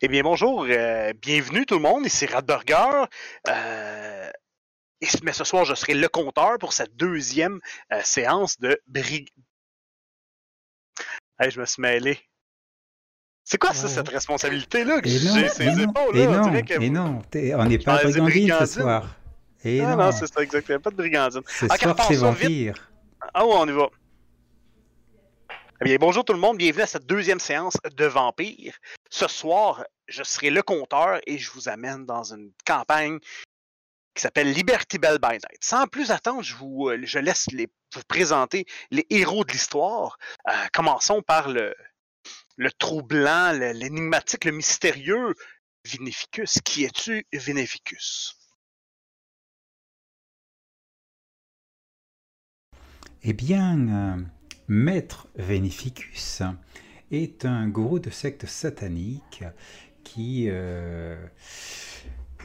Eh bien, bonjour, euh, bienvenue tout le monde, ici Radburger. Euh, mais ce soir, je serai le compteur pour cette deuxième euh, séance de Brig... Hey, je me suis mêlé. C'est quoi ça, cette responsabilité-là que j'ai ces non, épaules là? On non, que vous- non, on n'est pas Ah, brigandine ce soir. Et Ah non, non, c'est ça, exactement. Pas de brigandine. ce Ok, soir c'est vampire. Ah ouais, on y va. Eh bien, bonjour tout le monde, bienvenue à cette deuxième séance de Vampire. Ce soir, je serai le compteur et je vous amène dans une campagne qui s'appelle Liberty Bell by Night. Sans plus attendre, je, vous, euh, je laisse vous présenter les héros de l'histoire. Euh, commençons par le, le troublant, l'énigmatique, le mystérieux Vinificus. Qui es-tu, Vinificus? Eh bien, euh, Maître Vénificus est un gourou de secte satanique qui, euh,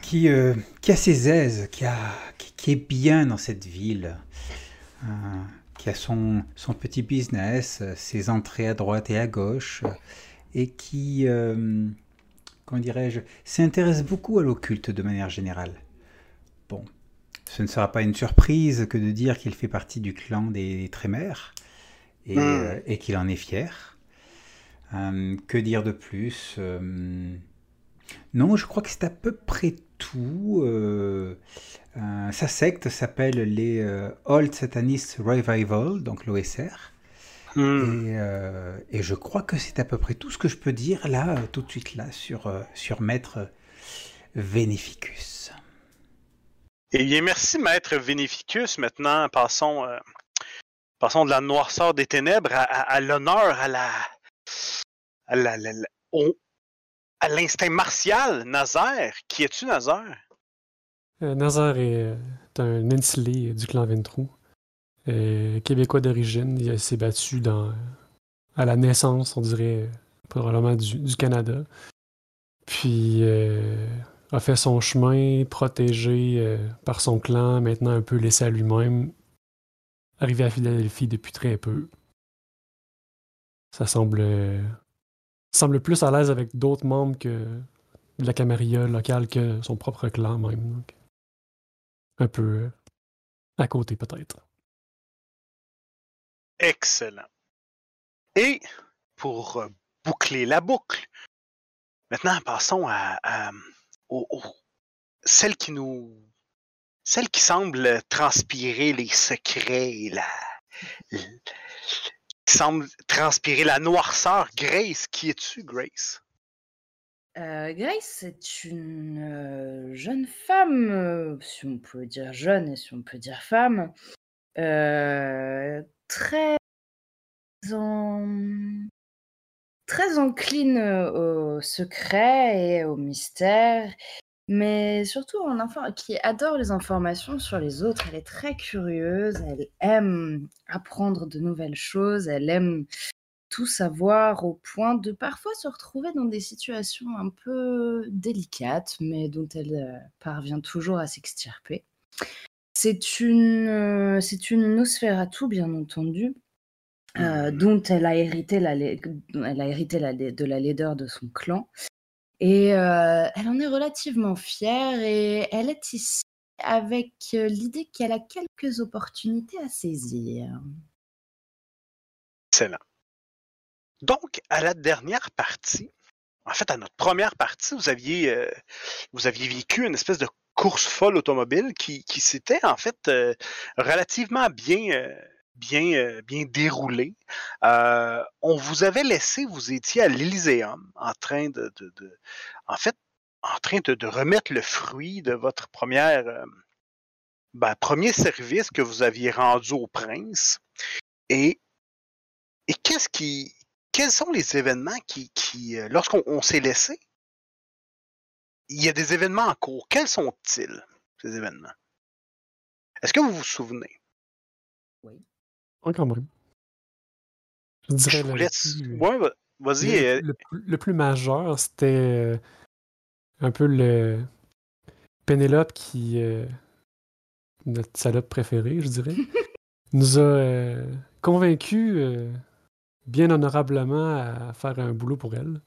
qui, euh, qui a ses aises, qui, a, qui, qui est bien dans cette ville, euh, qui a son, son petit business, ses entrées à droite et à gauche, et qui, euh, comment dirais-je, s'intéresse beaucoup à l'occulte de manière générale. Bon, ce ne sera pas une surprise que de dire qu'il fait partie du clan des Trémères et, euh, et qu'il en est fier. Euh, que dire de plus Euh, Non, je crois que c'est à peu près tout. Euh, euh, sa secte s'appelle les euh, Old Satanist Revival, donc l'OSR. Hmm. Et, et je crois que c'est à peu près tout ce que je peux dire là, tout de suite là, sur, sur Maître Vénificus. Eh bien, merci, maître Vénificus. Maintenant, passons, passons de la noirceur des ténèbres à, à- à l'honneur, à la, à la- la- la- au- l'instinct martial. Nazaire, qui es-tu, Nazaire? Euh, Nazar est, euh, un insulé du clan Ventrou. Euh, québécois d'origine, il s'est battu à la naissance, on dirait, probablement du, Canada. Puis a fait son chemin, protégé par son clan, maintenant un peu laissé à lui-même. Arrivé à Philadelphie depuis très peu. Ça semble, semble plus à l'aise avec d'autres membres que la camarilla locale que son propre clan même. donc. Un peu euh, à côté peut-être. Excellent. Et pour euh, boucler la boucle, maintenant passons à, celle qui nous. Celle qui semble transpirer les secrets et la. Qui semble transpirer la noirceur. Grace, qui es-tu, Grace? Euh, Grace est une euh, jeune femme, euh, si on peut dire jeune et si on peut dire femme, très très encline au secret et au mystère, mais surtout en info- qui adore les informations sur les autres. Elle est très curieuse, elle aime apprendre de nouvelles choses, elle aime tout savoir au point de parfois se retrouver dans des situations un peu délicates, mais dont elle euh, parvient toujours à s'extirper. C'est une, euh, c'est une Nosferatu, bien entendu, euh, dont elle a hérité, la, lai- dont elle a hérité la de la laideur de son clan. Et euh, elle en est relativement fière et elle est ici avec euh, l'idée qu'elle a quelques opportunités à saisir. Excellent. Donc, à la dernière partie, en fait, à notre première partie, vous aviez, euh, vous aviez vécu une espèce de course folle automobile qui, s'était en fait relativement bien, bien, euh, bien déroulée. Euh, on vous avait laissé, vous étiez à l'Elyséum en train de, en fait, en train de, remettre le fruit de votre première, euh, ben, premier service que vous aviez rendu au prince. Et, qu'est-ce qui, quels sont les événements qui, qui lorsqu'on on s'est laissé, il y a des événements en cours. Quels sont-ils, ces événements? Est-ce que vous vous souvenez? Ouais, quand même. Je dirais Je laisse. plus, Ouais, va- vas-y. le- euh, le plus- le plus majeur, c'était euh, un peu le Pénélope qui, euh, notre salope préférée, je dirais, nous a euh, convaincus euh, bien honorablement à faire un boulot pour elle.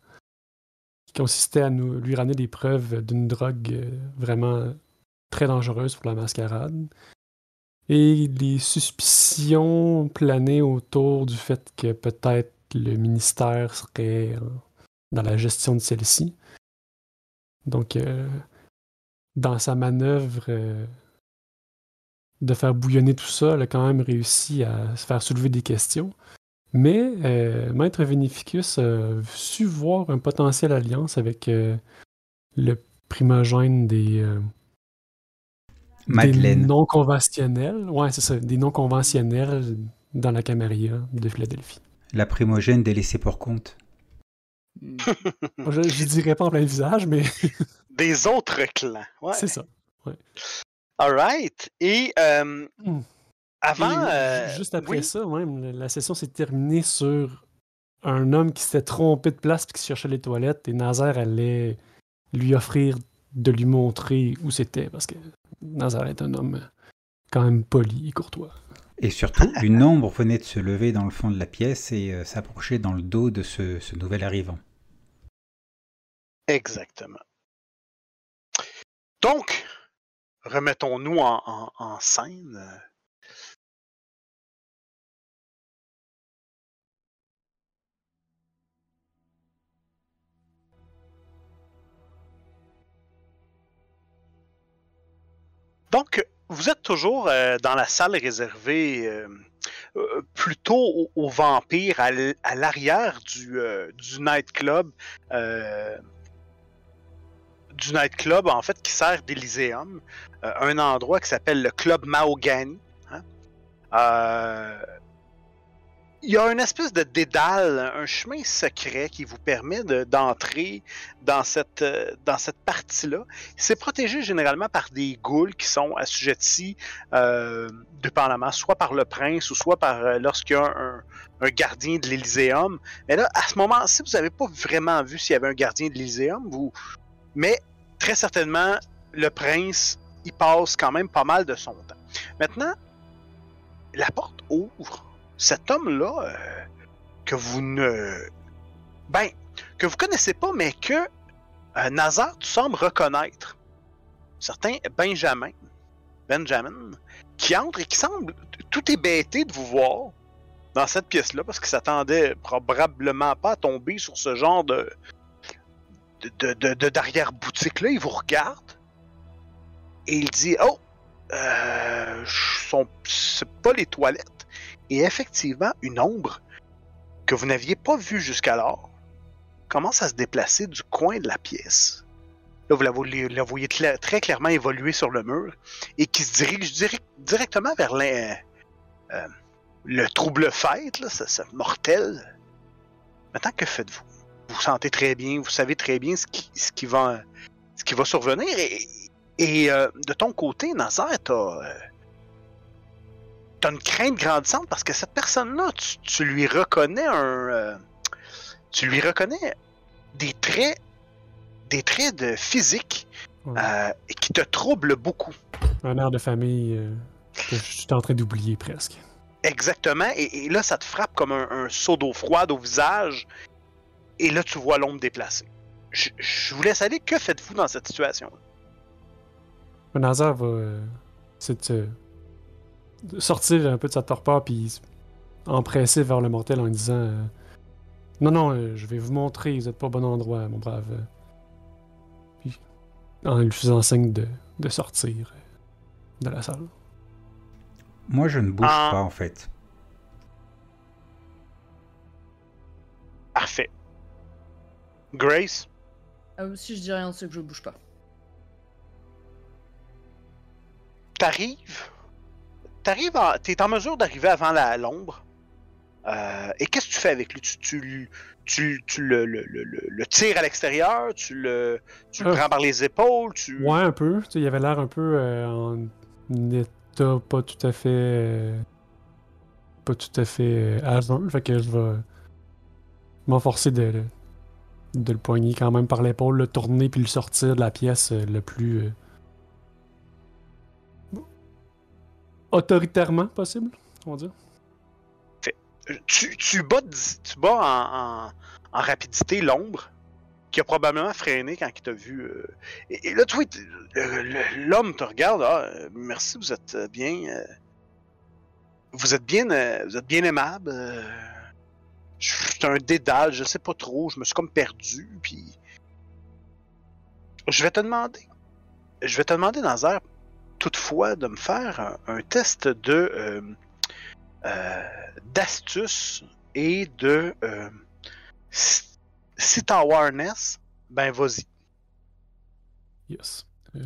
qui consistait à nous, lui ramener des preuves d'une drogue euh, vraiment très dangereuse pour la mascarade. Et les suspicions planaient autour du fait que peut-être le ministère serait euh, dans la gestion de celle-ci. Donc, euh, dans sa manœuvre euh, de faire bouillonner tout ça, elle a quand même réussi à se faire soulever des questions. Mais Maître Vinificus a su voir un potentiel alliance avec le primogène des, Madeleine. des non conventionnels. Ouais, c'est ça, des non conventionnels dans la Camarilla de Philadelphie. La primogène des laissés pour compte. Je, je dirais pas en plein visage, mais Des autres clans. Ouais. c'est ça. Alright. Et euh, Hmm. avant. Et euh, juste après oui. ça, même, la- la session s'est terminée sur un homme qui s'était trompé de place et qui cherchait les toilettes et Nazaire allait lui offrir de lui montrer où c'était parce que Nazaire est un homme quand même poli et courtois. Et surtout, une ombre venait de se lever dans le fond de la pièce et euh, s'approcher dans le dos de ce, ce nouvel arrivant. Exactement. Donc, remettons-nous en, en- en scène. Donc, vous êtes toujours euh, dans la salle réservée euh, euh, plutôt aux, vampires, à l'arrière du, du nightclub. du nightclub, en fait, qui sert d'Elyséum. Un endroit qui s'appelle le Club Mahogany. hein. Il y a une espèce de dédale, un chemin secret qui vous permet de- d'entrer dans cette, euh, dans cette partie-là. C'est protégé généralement par des ghouls qui sont assujettis, euh, dépendamment, soit par le prince ou soit par euh, lorsqu'il y a un, gardien de l'Elyséum. Mais là, à ce moment-ci, vous n'avez pas vraiment vu s'il y avait un gardien de l'Elyséum. Vous... Mais très certainement, le prince, il passe quand même pas mal de son temps. Maintenant, la porte ouvre. Cet homme-là, euh, que vous ne. Ben, que vous connaissez pas, mais que euh, Nazar, tu reconnaître. Certain Benjamin, Benjamin, qui entre et qui semble tout hébété de vous voir dans cette pièce-là, parce qu'il s'attendait probablement pas à tomber sur ce genre de, de, de, de- d'arrière-boutique là, il vous regarde et il dit Oh, euh, sont, c'est pas les toilettes. Et effectivement, une ombre que vous n'aviez pas vue jusqu'alors commence à se déplacer du coin de la pièce. Là, vous la voyez, très clairement évoluer sur le mur et qui se dirige direct- directement vers euh, le trouble fête, là, mortel. Maintenant, que faites-vous? Vous sentez très bien, vous savez très bien ce qui, va, survenir. Et, euh, de ton côté, Nazar, t'as, t'as une crainte grandissante parce que cette personne-là, tu, tu lui reconnais un. euh, tu lui reconnais des traits. Des traits de physique Ouais. euh, qui te troublent beaucoup. Un air de famille euh, que je suis en train d'oublier presque. Exactement. Et, et là, ça te frappe comme un, un seau d'eau froide au visage. Et là, tu vois l'ombre déplacée. Je, je vous laisse aller. Que faites-vous dans cette situation? Un Nazar va euh, se- sortir un peu de sa torpeur puis empresser vers le mortel en disant euh, Non, non, euh, je vais vous montrer, vous êtes pas au bon endroit, mon brave. euh. Puis en lui faisant signe de, de sortir euh, de la salle. Moi, je ne bouge Ah. pas, en fait. Parfait. Grace, Ah, si je dis rien, c'est que je bouge pas. t'arrives? T'arrives. T'es en mesure d'arriver avant la l'ombre. Euh, et qu'est-ce que tu fais avec lui? Tu, tu, tu, tu le, le, le, le- tires à l'extérieur? Tu le, tu le Euh. prends par les épaules? Tu... Ouais, un peu. Il avait l'air un peu euh, en état pas tout à fait. pas tout à fait à jeun. Fait que je vais m'enforcer de, le- de le poigner quand même par l'épaule, le tourner puis le sortir de la pièce le plus. Autoritairement possible, on va dire. tu, tu bats, tu bats en, en- rapidité l'ombre qui a probablement freiné quand il t'a vu. euh, et, là, tu l'homme te regarde. Ah, merci, vous êtes bien. euh, vous êtes bien, euh, vous êtes bien aimable. je suis un dédale, je sais pas trop. Je me suis comme perdu. Puis, je vais te demander. Je vais te demander, Nazaire, de me faire un, un test de euh, euh, d'astuce et de euh, si t'as awareness, ben vas-y. Yes. Euh,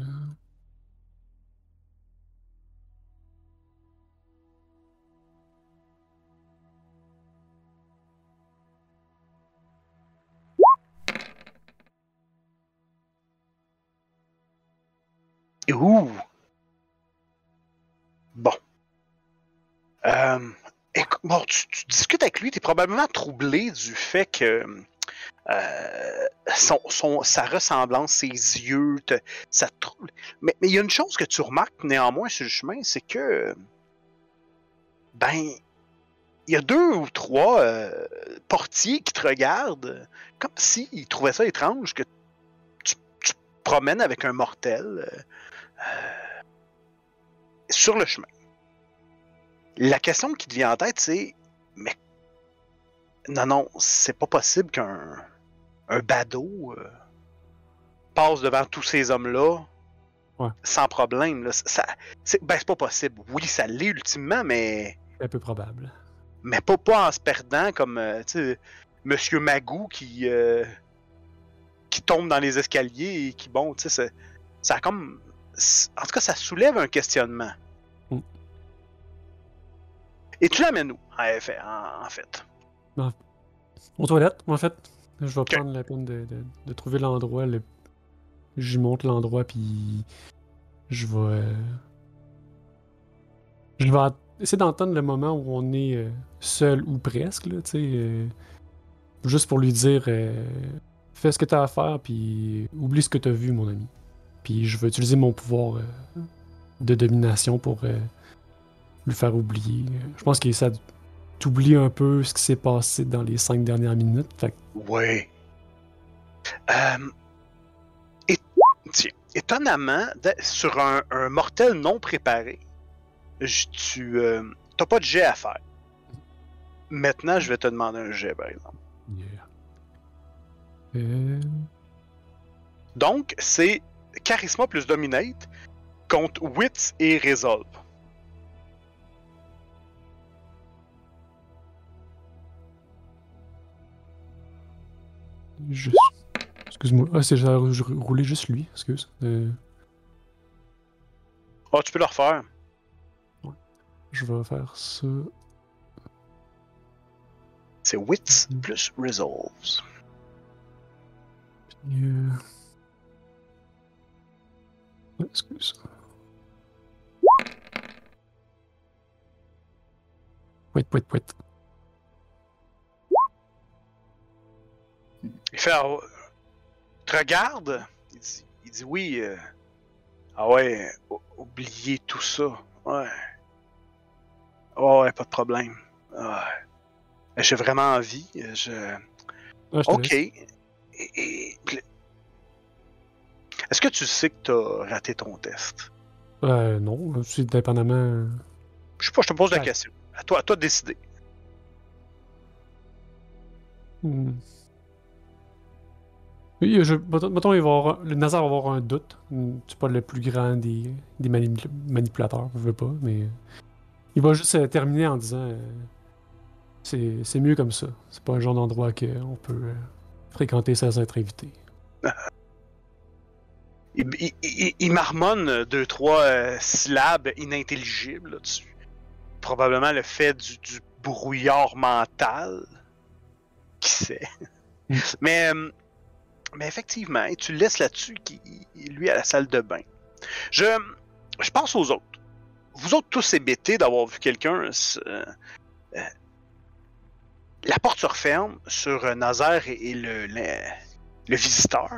Ouh! Bon. Euh, bon, tu, discutes avec lui, tu es probablement troublé du fait que euh, son, son- sa ressemblance, ses yeux, te- ça te trouble. Mais il y a une chose que tu remarques néanmoins sur le chemin, c'est que. Ben. Il y a deux ou trois euh, portiers qui te regardent comme s'ils trouvaient ça étrange que tu, tu promènes avec un mortel. Sur le chemin. La question qui te vient en tête, c'est mais non, non, c'est pas possible qu'un un badaud euh, passe devant tous ces hommes-là Ouais. sans problème. Là. Ça, c'est, ben, c'est pas possible. Oui, ça l'est ultimement, mais, c'est un peu probable. mais pas, pas en se perdant comme euh, tu sais, Monsieur Magou qui, euh, qui tombe dans les escaliers et qui, bon, tu sais, c'est- ça a comme. En tout cas, ça soulève un questionnement. Mm. Et tu l'amènes où, en effet? En, fait? Aux toilettes, en fait. Je vais prendre la peine de, de- de trouver l'endroit. Le... Je monte l'endroit, puis je vais. euh, Je vais essayer d'entendre le moment où on est euh, seul ou presque, tu sais. euh, Juste pour lui dire euh, fais ce que t'as à faire, puis oublie ce que t'as vu, mon ami. Puis je vais utiliser mon pouvoir euh, de domination pour euh, lui faire oublier. Je pense qu'il ça t'oublies un peu ce qui s'est passé dans les cinq dernières minutes. Fait que Oui. Euh, et, tiens, étonnamment, sur un, un mortel non préparé, je- tu euh, t'as pas de jet à faire. Maintenant, je vais te demander un jet, par exemple. Yeah. Euh, Donc, c'est Charisma plus Dominate contre Wits et Resolve. juste. Excuse-moi. Ah, c'est j'ai roulé juste lui, excuse. Euh, Ah, tu peux le refaire. je vais faire ça. C'est Wits Mhm. plus Resolves. Puis, ah, Excuse. Wait, wait, wait. Il fait. ah, te regarde. Il dit, il dit oui. euh, ah ouais, ou- oubliez tout ça. Ouais. Oh, ouais, pas de problème. Ouais. J'ai vraiment envie. euh, Je... Ah, Ok. Et- Est-ce que tu sais que t'as raté ton test? Euh, non, c'est dépendamment. Je sais pas, je te pose la question. À toi, à toi de décider. Hmm. Oui, je, mettons, il va avoir, le Nazar va avoir un doute. Hmm, C'est pas le plus grand des, des manip- manipulateurs, je veux pas, mais il va juste terminer en disant euh, c'est c'est mieux comme ça. C'est pas un genre d'endroit qu'on peut euh, fréquenter sans être invité. Il, il- il- il marmonne deux, trois euh, syllabes inintelligibles là-dessus. Probablement le fait du, du brouillard mental. Qui sait? Mais, euh, mais effectivement, tu le laisses là-dessus, lui, à la salle de bain. Je, je pense aux autres. Vous autres tous hébétés d'avoir vu quelqu'un. euh, euh, la porte se referme sur Nazaire et, et le, le, le visiteur.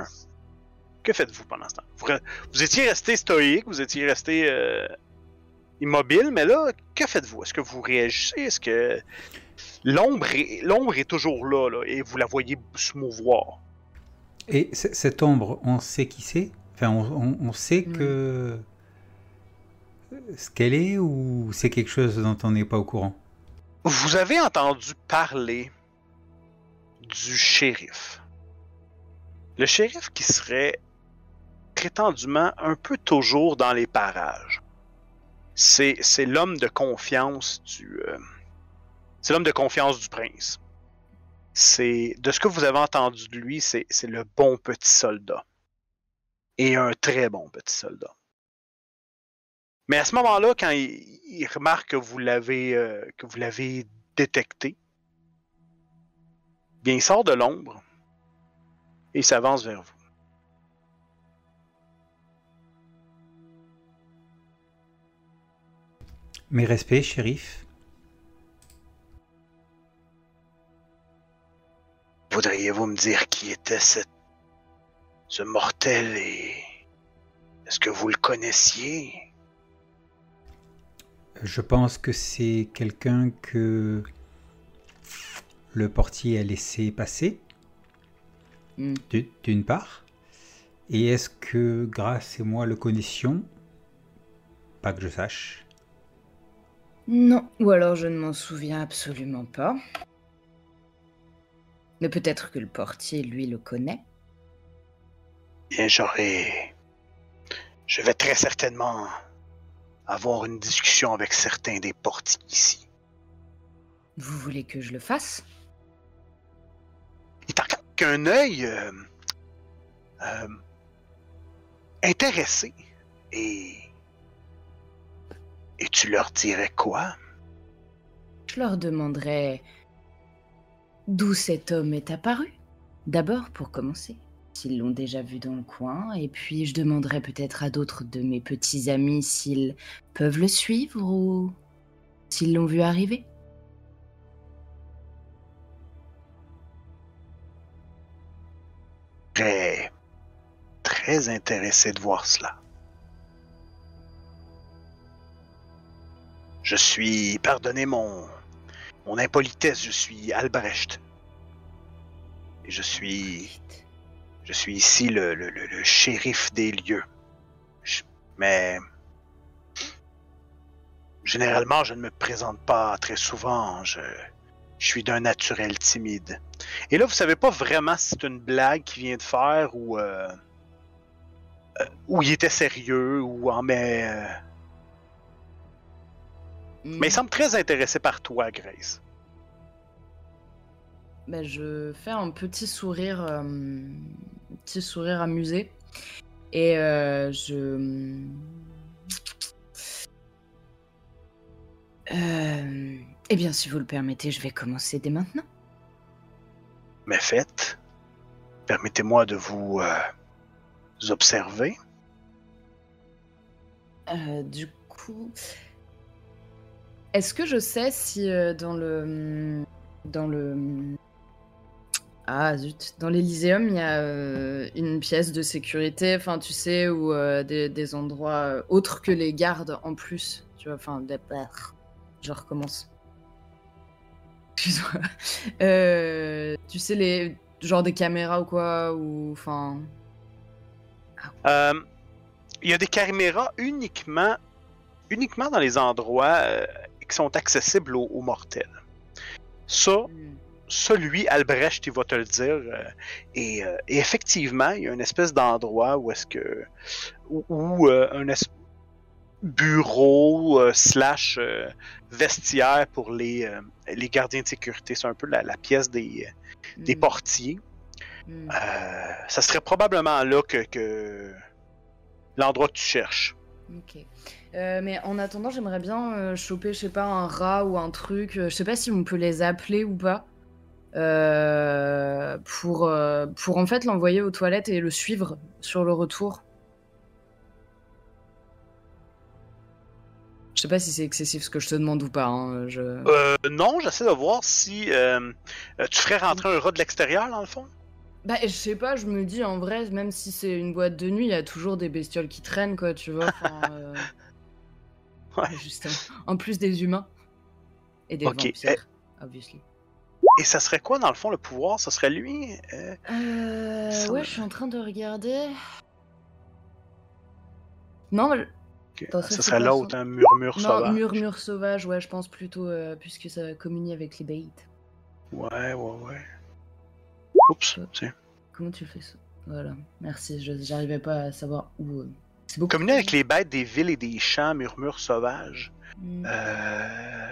Que faites-vous pendant ce temps? Vous, étiez resté stoïque, vous étiez resté euh, immobile, mais là, que faites-vous? Est-ce que vous réagissez? Est-ce que l'ombre est, l'ombre est toujours là, là, et vous la voyez se mouvoir? Et cette ombre, on sait qui c'est? Enfin, on, on- on sait Mm. que ce qu'elle est ou c'est quelque chose dont on n'est pas au courant? Vous avez entendu parler du shérif. Le shérif qui serait prétendument un peu toujours dans les parages. C'est, l'homme de confiance du. euh, confiance du prince. De ce que vous avez entendu de lui, c'est, le bon petit soldat. Et un très bon petit soldat. Mais à ce moment-là, quand il, remarque que vous l'avez euh, détecté, il sort de l'ombre et s'avance vers vous. Mes respects, shérif. Voudriez-vous me dire qui était cette... ce mortel et est-ce que vous le connaissiez? Je pense que c'est quelqu'un que le portier a laissé passer, Hmm. d'u- d'une part. Et est-ce que Grâce et moi le connaissions? Pas que je sache. Non, ou alors je ne m'en souviens absolument pas. Mais peut-être que le portier, lui, le connaît. Bien, j'aurai... Je vais très certainement avoir une discussion avec certains des portiers ici. Vous voulez que je le fasse? Il t'en regarde avec un œil euh, euh, intéressé. Et... Et tu leur dirais quoi? Je leur demanderai d'où cet homme est apparu? D'abord, pour commencer, s'ils l'ont déjà vu dans le coin, et puis je demanderai peut-être à d'autres de mes petits amis s'ils peuvent le suivre ou s'ils l'ont vu arriver. Très... Très intéressé de voir cela. Je suis... Pardonnez mon... Mon impolitesse, je suis Albrecht. Et je suis... Je suis ici le, le, le- le shérif des lieux. Je- mais généralement, je ne me présente pas très souvent. Je, je suis d'un naturel timide. Et là, vous savez pas vraiment si c'est une blague qu'il vient de faire ou euh, euh, ou il était sérieux ou en mais euh, mais il semble très intéressé par toi, Grace. Ben, je fais un petit sourire, euh, un petit sourire amusé. Et euh, je. Euh, eh bien, si vous le permettez, je vais commencer dès maintenant. Mais faites, permettez-moi de vous euh, observer. Euh, du coup, est-ce que je sais si euh, dans le dans le ah zut dans l'Elyséum il y a euh, une pièce de sécurité, enfin tu sais ou euh, des, endroits autres que les gardes en plus, tu vois, enfin des je recommence. Excuse-moi. Tu sais les genre des caméras ou quoi ou enfin Euh, il y a des caméras uniquement, uniquement dans les endroits qui sont accessibles aux, aux mortels. Ça, hmm. celui, Albrecht, il va te le dire. euh, et, euh, et effectivement, il y a une espèce d'endroit où est-ce que. où, où, euh, un bureau slash vestiaire pour les, les gardiens de sécurité. C'est un peu la, la pièce des, des Hmm. portiers. Euh, ça serait probablement là que, que l'endroit que tu cherches. Ok. Euh, mais en attendant, j'aimerais bien euh, choper, je sais pas, un rat ou un truc. euh, je sais pas si on peut les appeler ou pas. pour, pour en fait l'envoyer aux toilettes et le suivre sur le retour. Je sais pas si c'est excessif ce que je te demande ou pas. hein, Je... Euh, non, j'essaie de voir si tu ferais rentrer un rat de l'extérieur, dans le fond. Bah, je sais pas, je me dis en vrai, même si c'est une boîte de nuit, il y a toujours des bestioles qui traînent, quoi, tu vois. euh, Ouais. Juste en, plus des humains. Et des Ok, vampires, obviously. Et ça serait quoi, dans le fond, le pouvoir? Ça serait lui? Euh, Euh, Ça ouais, je suis en train de regarder. Non, mais... ok. Attends, ça, serait l'autre, un murmure non, sauvage. murmure sauvage, ouais, je pense plutôt, euh, puisque ça communie avec les bait. Ouais, ouais, ouais. Oups, tiens. Comment tu fais ça? Voilà, merci, j'arrivais pas à savoir où... beaucoup avec les bêtes des villes et des champs, murmure sauvage. Hmm. Euh,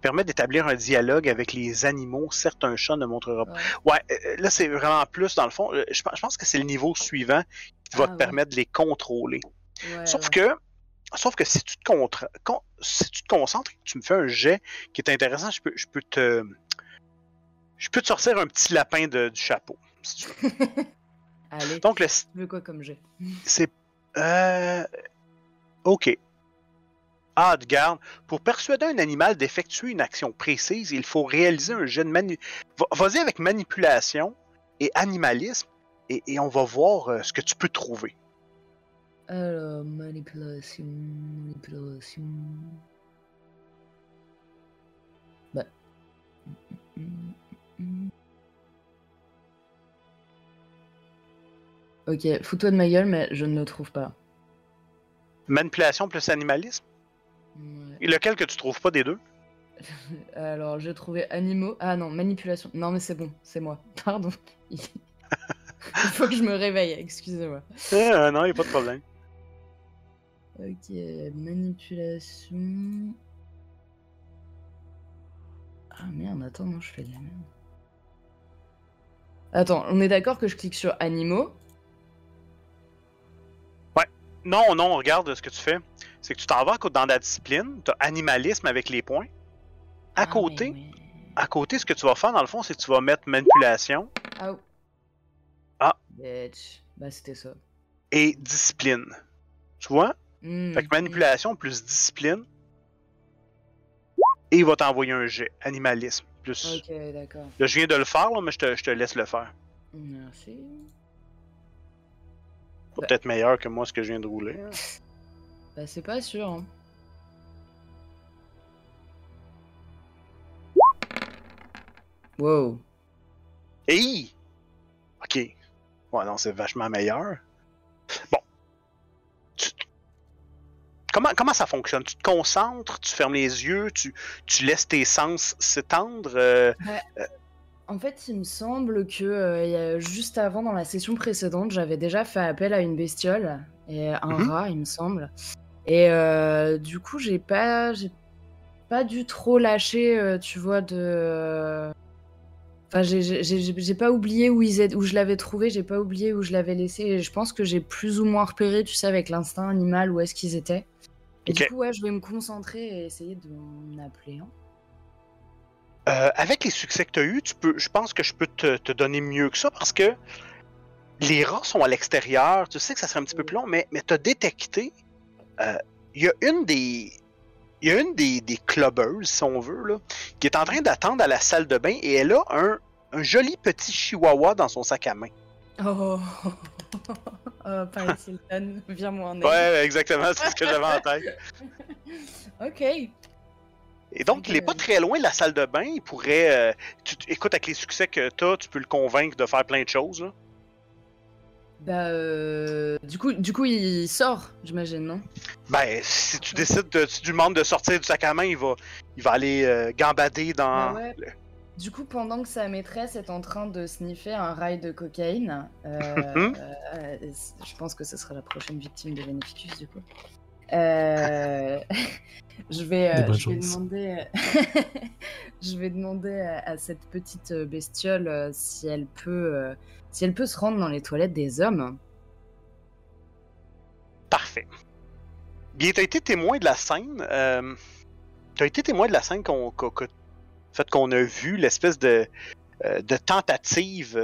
permet d'établir un dialogue avec les animaux. Certes, un chat ne montrera pas. Ouais. Ouais, euh, là, c'est vraiment plus, dans le fond. euh, Je pense, je pense que c'est le niveau suivant qui va Ah, te ouais. permettre de les contrôler. Ouais, Sauf que. Sauf que si tu te, contra- con- si tu te concentres et que tu me fais un jet qui est intéressant, je peux, je peux te. Je peux te sortir un petit lapin de- du chapeau. si tu veux. Allez, Donc, le, tu veux quoi comme jet? c'est. Euh, ok. Ah, de garde. Pour persuader un animal d'effectuer une action précise, il faut réaliser un jet de manu... Va- Vas-y avec manipulation et animalisme, et, on va voir euh, ce que tu peux trouver. Alors, manipulation, manipulation... Mm. Ok, fous-toi de ma gueule, mais je ne le trouve pas. Manipulation plus animalisme? Ouais. Et lequel que tu trouves pas des deux? Alors, j'ai trouvé animaux. Ah non, manipulation. Non, mais c'est bon, c'est moi. Pardon. Il faut que je me réveille, excusez-moi. Euh, non, il a pas de problème. Ok, manipulation. Ah merde, attends, non, je fais de la merde. Attends, on est d'accord que je clique sur animaux? Non, non, regarde ce que tu fais. C'est que tu t'en vas dans la discipline, tu as animalisme avec les points. À Ah, côté, mais à côté, ce que tu vas faire dans le fond, c'est que tu vas mettre manipulation Ah. oh. Ah. Bitch. Bah, c'était ça. et discipline. Tu vois? Hmm, Fait que manipulation plus discipline. Et il va t'envoyer un jet. Animalisme. Plus. Ok, d'accord. Là, je viens de le faire, là, mais je te, je te laisse le faire. Merci. Bah. Peut-être meilleur que moi ce que je viens de rouler. Bah, c'est pas sûr. Hein. Wow. Hey! Ok. Ouais, non, c'est vachement meilleur. Bon. Tu- Comment, comment ça fonctionne? Tu te concentres, tu fermes les yeux, tu, tu laisses tes sens s'étendre. euh, En fait, il me semble que euh, juste avant, dans la session précédente, j'avais déjà fait appel à une bestiole et un Mhm. rat, il me semble. Et euh, du coup, j'ai pas, j'ai pas dû trop lâcher, euh, tu vois, de. Enfin, j'ai- pas oublié où ils étaient, où je l'avais trouvé, j'ai pas oublié où je l'avais laissé. Et je pense que j'ai plus ou moins repéré, tu sais, avec l'instinct animal où est-ce qu'ils étaient. Et du coup, ouais, je vais me concentrer et essayer de m'en appeler un. Euh, avec les succès que tu as eus, tu peux, je pense que je peux te, te donner mieux que ça parce que les rats sont à l'extérieur. Tu sais que ça serait un petit peu plus long, mais, mais tu as détecté. euh, Il y a une des. Il y a une des, des clubbers, si on veut, là, qui est en train d'attendre à la salle de bain et elle a un, un joli petit chihuahua dans son sac à main. Oh, oh Paris Hilton, viens-moi en aide. Ouais, exactement, c'est ce que j'avais en tête. Ok. Et donc, il est pas très loin de la salle de bain. Il pourrait. euh, tu, tu- écoute, avec les succès que tu as, tu peux le convaincre de faire plein de choses. là. Bah, euh, du coup, du coup, il sort, j'imagine, non? Ben, si tu décides, de, si tu lui demandes de sortir du sac à main, il va, il va aller euh, gambader dans. Bah ouais. Du coup, pendant que sa maîtresse est en train de sniffer un rail de cocaïne, euh, Mhm. euh, je pense que ce sera la prochaine victime de Veneficus, du coup. Euh, je vais, euh, je vais demander, je vais demander à, à cette petite bestiole euh, si elle peut, euh, si elle peut se rendre dans les toilettes des hommes. Parfait. Bien, t'as été témoin de la scène. Euh, t'as été témoin de la scène qu'on, qu'on- qu'on a vu, l'espèce de, euh, de tentative.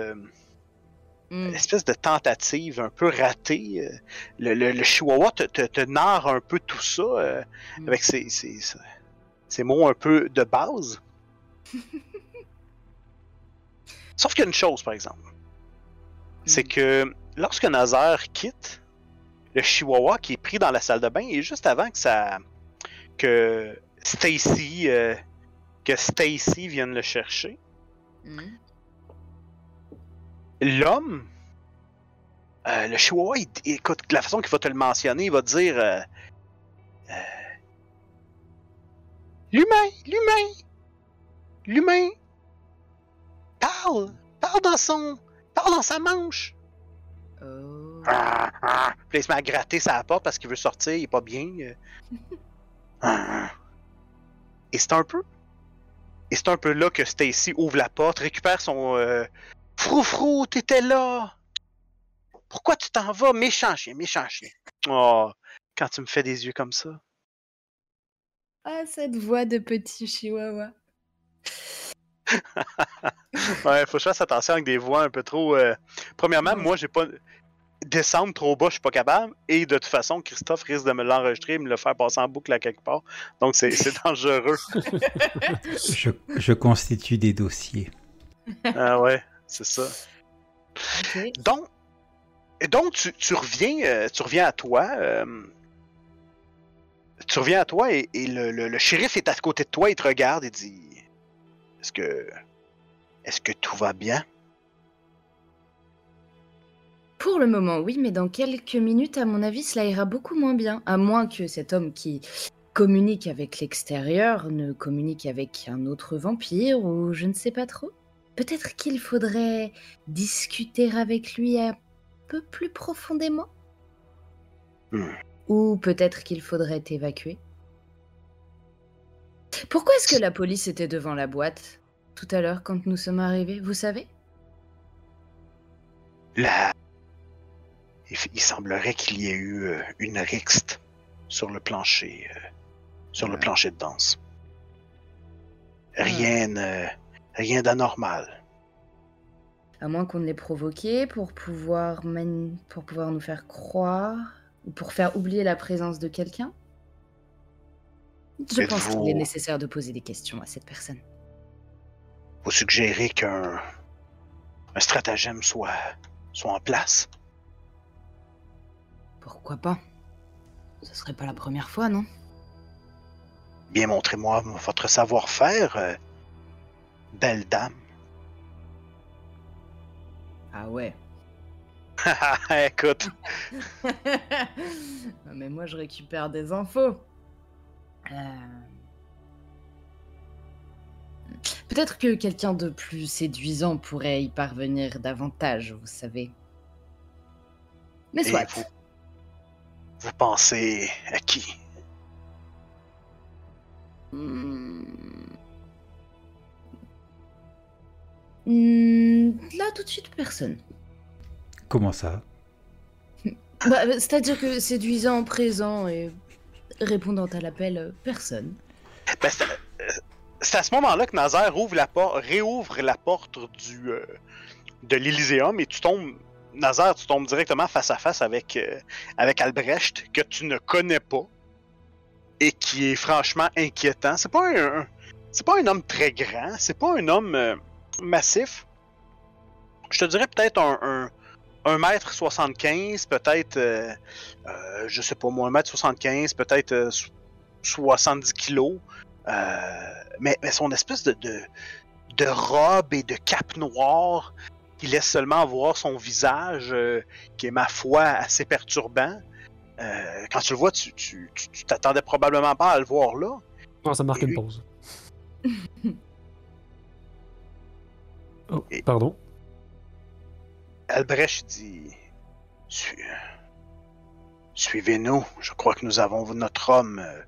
Euh, Hmm. espèce de tentative un peu ratée. euh, Le, le, le chihuahua te, te, te narre un peu tout ça euh, Mm. avec ses, ses, ses- ses mots un peu de base. Sauf qu'il y a une chose, par exemple. C'est Mm. que lorsque Nazaire quitte, le chihuahua qui est pris dans la salle de bain, et juste avant que ça. que Stacy. euh, que Stacy vienne le chercher. L'homme, euh, le chihuahua, il- écoute, la façon qu'il va te le mentionner, il va te dire euh, euh, L'humain, l'humain, l'humain, parle, parle dans son, parle dans sa manche. Oh. Ah, ah. Puis là, il se met à gratter sa porte parce qu'il veut sortir, il est pas bien. euh. Ah. Et c'est un peu. Et c'est un peu là que Stacy ouvre la porte, récupère son. Froufrou, t'étais là! Pourquoi tu t'en vas? Méchant chien, méchant chien. Oh, quand tu me fais des yeux comme ça. Ah, cette voix de petit chihuahua. Ouais, faut que je fasse attention avec des voix un peu trop. euh, Premièrement, moi, j'ai pas. Descendre trop bas, je suis pas capable. Et de toute façon, Christophe risque de me l'enregistrer et me le faire passer en boucle à quelque part. Donc, c'est c'est dangereux. Je, je constitue des dossiers. ah ouais, c'est ça. Donc, tu, tu reviens, euh, tu reviens à toi. euh, tu reviens à toi et, et le, le- le shérif est à côté de toi, il te regarde et dit Est-ce que. Est-ce que tout va bien? Pour le moment, oui, mais dans quelques minutes, à mon avis, cela ira beaucoup moins bien. À moins que cet homme qui communique avec l'extérieur ne communique avec un autre vampire ou je ne sais pas trop. Peut-être qu'il faudrait discuter avec lui un peu plus profondément. Hmm. Ou peut-être qu'il faudrait t'évacuer. Pourquoi est-ce que la police était devant la boîte tout à l'heure quand nous sommes arrivés Vous savez? Là. Il, semblerait qu'il y ait eu euh, une rixte sur le plancher. euh, sur le plancher de danse. Rien, euh, rien d'anormal. À moins qu'on ne l'ait provoqué pour pouvoir, pour pouvoir nous faire croire ou pour faire oublier la présence de quelqu'un. Je pense qu'il est nécessaire de poser des questions à cette personne. Vous suggérez qu'un un stratagème soit, soit en place? Pourquoi pas? Ce serait pas la première fois, non? Bien, montrez-moi votre savoir-faire, euh, belle dame. Ah ouais. Écoute, Mais moi, je récupère des infos. Euh, Peut-être que quelqu'un de plus séduisant pourrait y parvenir davantage, vous savez. Mais et soit. vous, vous pensez à qui? Hmm. Là, tout de suite, personne. Comment ça? Bah, C'est-à-dire que séduisant, présent et répondant à l'appel, personne. Ben, c'est euh, c'est à ce moment-là que Nazaire ouvre la porte, réouvre la porte du, euh, de l'Elyséum et tu tombes, Nazaire, tu tombes directement face à face avec, euh, avec Albrecht que tu ne connais pas et qui est franchement inquiétant. C'est pas un, un- c'est pas un homme très grand, c'est pas un homme euh, massif. Je te dirais peut-être un, un, un mètre 75, peut-être, euh, euh, je sais pas moi, un mètre 75, peut-être euh, so- 70 kilos. Euh, mais, mais son espèce de, de, de robe et de cape noire qui laisse seulement voir son visage, euh, qui est, ma foi, assez perturbant. Euh, quand tu le vois, tu tu- tu- tu t'attendais probablement pas à le voir là. Non, ça marque Et une lui- pause. Oh, Et- pardon? Albrecht dit Su- Suivez-nous, je crois que nous avons notre homme, euh,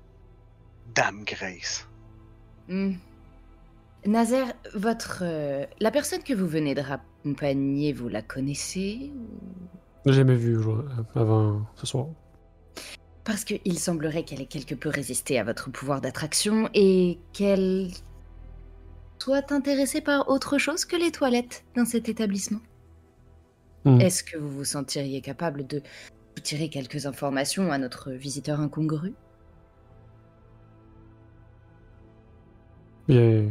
Dame Grace. Hmm. Nazaire, votre. euh, la personne que vous venez de raccompagner, vous la connaissez ou- J'ai jamais vu aujourd'hui- avant ce soir. Parce qu'il semblerait qu'elle ait quelque peu résisté à votre pouvoir d'attraction et qu'elle soit intéressée par autre chose que les toilettes dans cet établissement. Hmm. Est-ce que vous vous sentiriez capable de tirer quelques informations à notre visiteur incongru? Bien.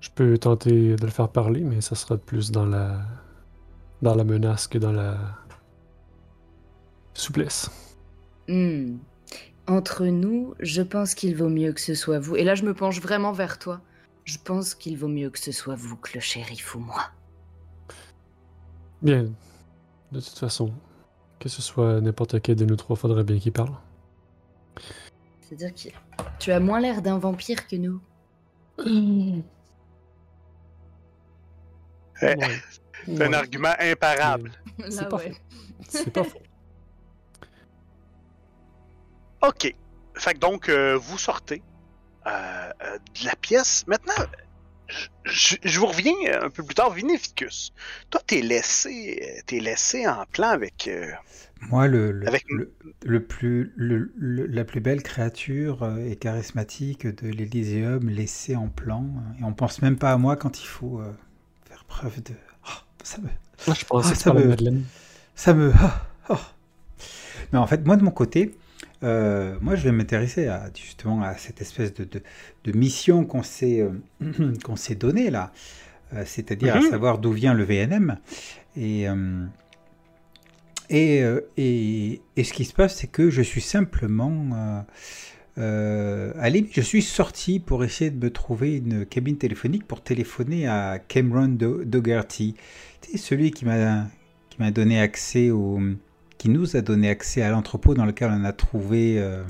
Je peux tenter de le faire parler, mais ça sera plus dans la. dans la menace que dans la. souplesse. Hmm. Entre nous, je pense qu'il vaut mieux que ce soit vous. Et là, je me penche vraiment vers toi. Je pense qu'il vaut mieux que ce soit vous que le shérif ou moi. Bien. De toute façon, que ce soit n'importe quel de nous trois, faudrait bien qu'il parle. C'est-à-dire que tu as moins l'air d'un vampire que nous. Ouais. C'est un Ouais. argument imparable. C'est pas ouais. faux. C'est pas faux. OK. Fait que donc, euh, vous sortez euh, euh, de la pièce. Maintenant, je, vous reviens un peu plus tard. Vinificus, toi, t'es laissé, t'es laissé en plan avec... euh, Moi, le, le, Avec- le, le plus, le- le- la plus belle créature euh, et charismatique de l'Elyséum laissée en plan. Et on pense même pas à moi quand il faut euh, faire preuve de... Oh, ça me... Moi, je pensais Ah, que ça ça me- Madeleine. Ça me... ah, oh. Mais en fait, moi de mon côté, euh, moi je vais m'intéresser à justement à cette espèce de, de, de mission qu'on s'est euh, qu'on s'est donnée là, Euh, c'est-à-dire Mhm. à savoir d'où vient le VNM. Et, et, et, et ce qui se passe, c'est que je suis simplement allé, je suis sorti pour essayer de me trouver une cabine téléphonique pour téléphoner à Cameron Do- Dougherty, celui qui m'a qui m'a donné accès au qui nous a donné accès à l'entrepôt dans lequel on a trouvé euh,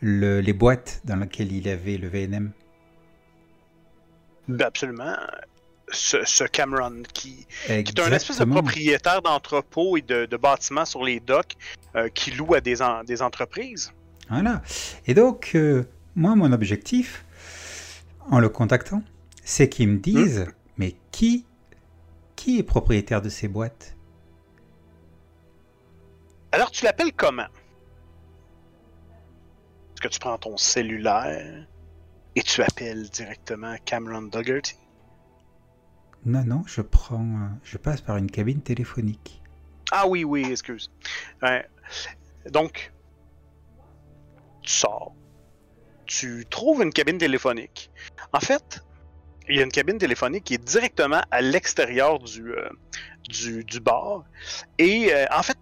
le- les boîtes dans lesquelles il avait le VNM. ben, absolument. Ce, ce Cameron qui, qui est un espèce de propriétaire d'entrepôt et de, de bâtiments sur les docks euh, qui loue à des, en- des entreprises. Voilà. Et donc, euh, moi, mon objectif, en le contactant, c'est qu'ils me disent, mais qui, qui est propriétaire de ces boîtes? Alors, tu l'appelles comment? Est-ce que tu prends ton cellulaire et tu appelles directement Cameron Dougherty? Non, non, je prends, euh, je passe par une cabine téléphonique. Ah oui, oui, excuse. Ouais. Donc, tu sors. Tu trouves une cabine téléphonique. En fait, il y a une cabine téléphonique qui est directement à l'extérieur du, euh, du, du bar. Et euh, en fait,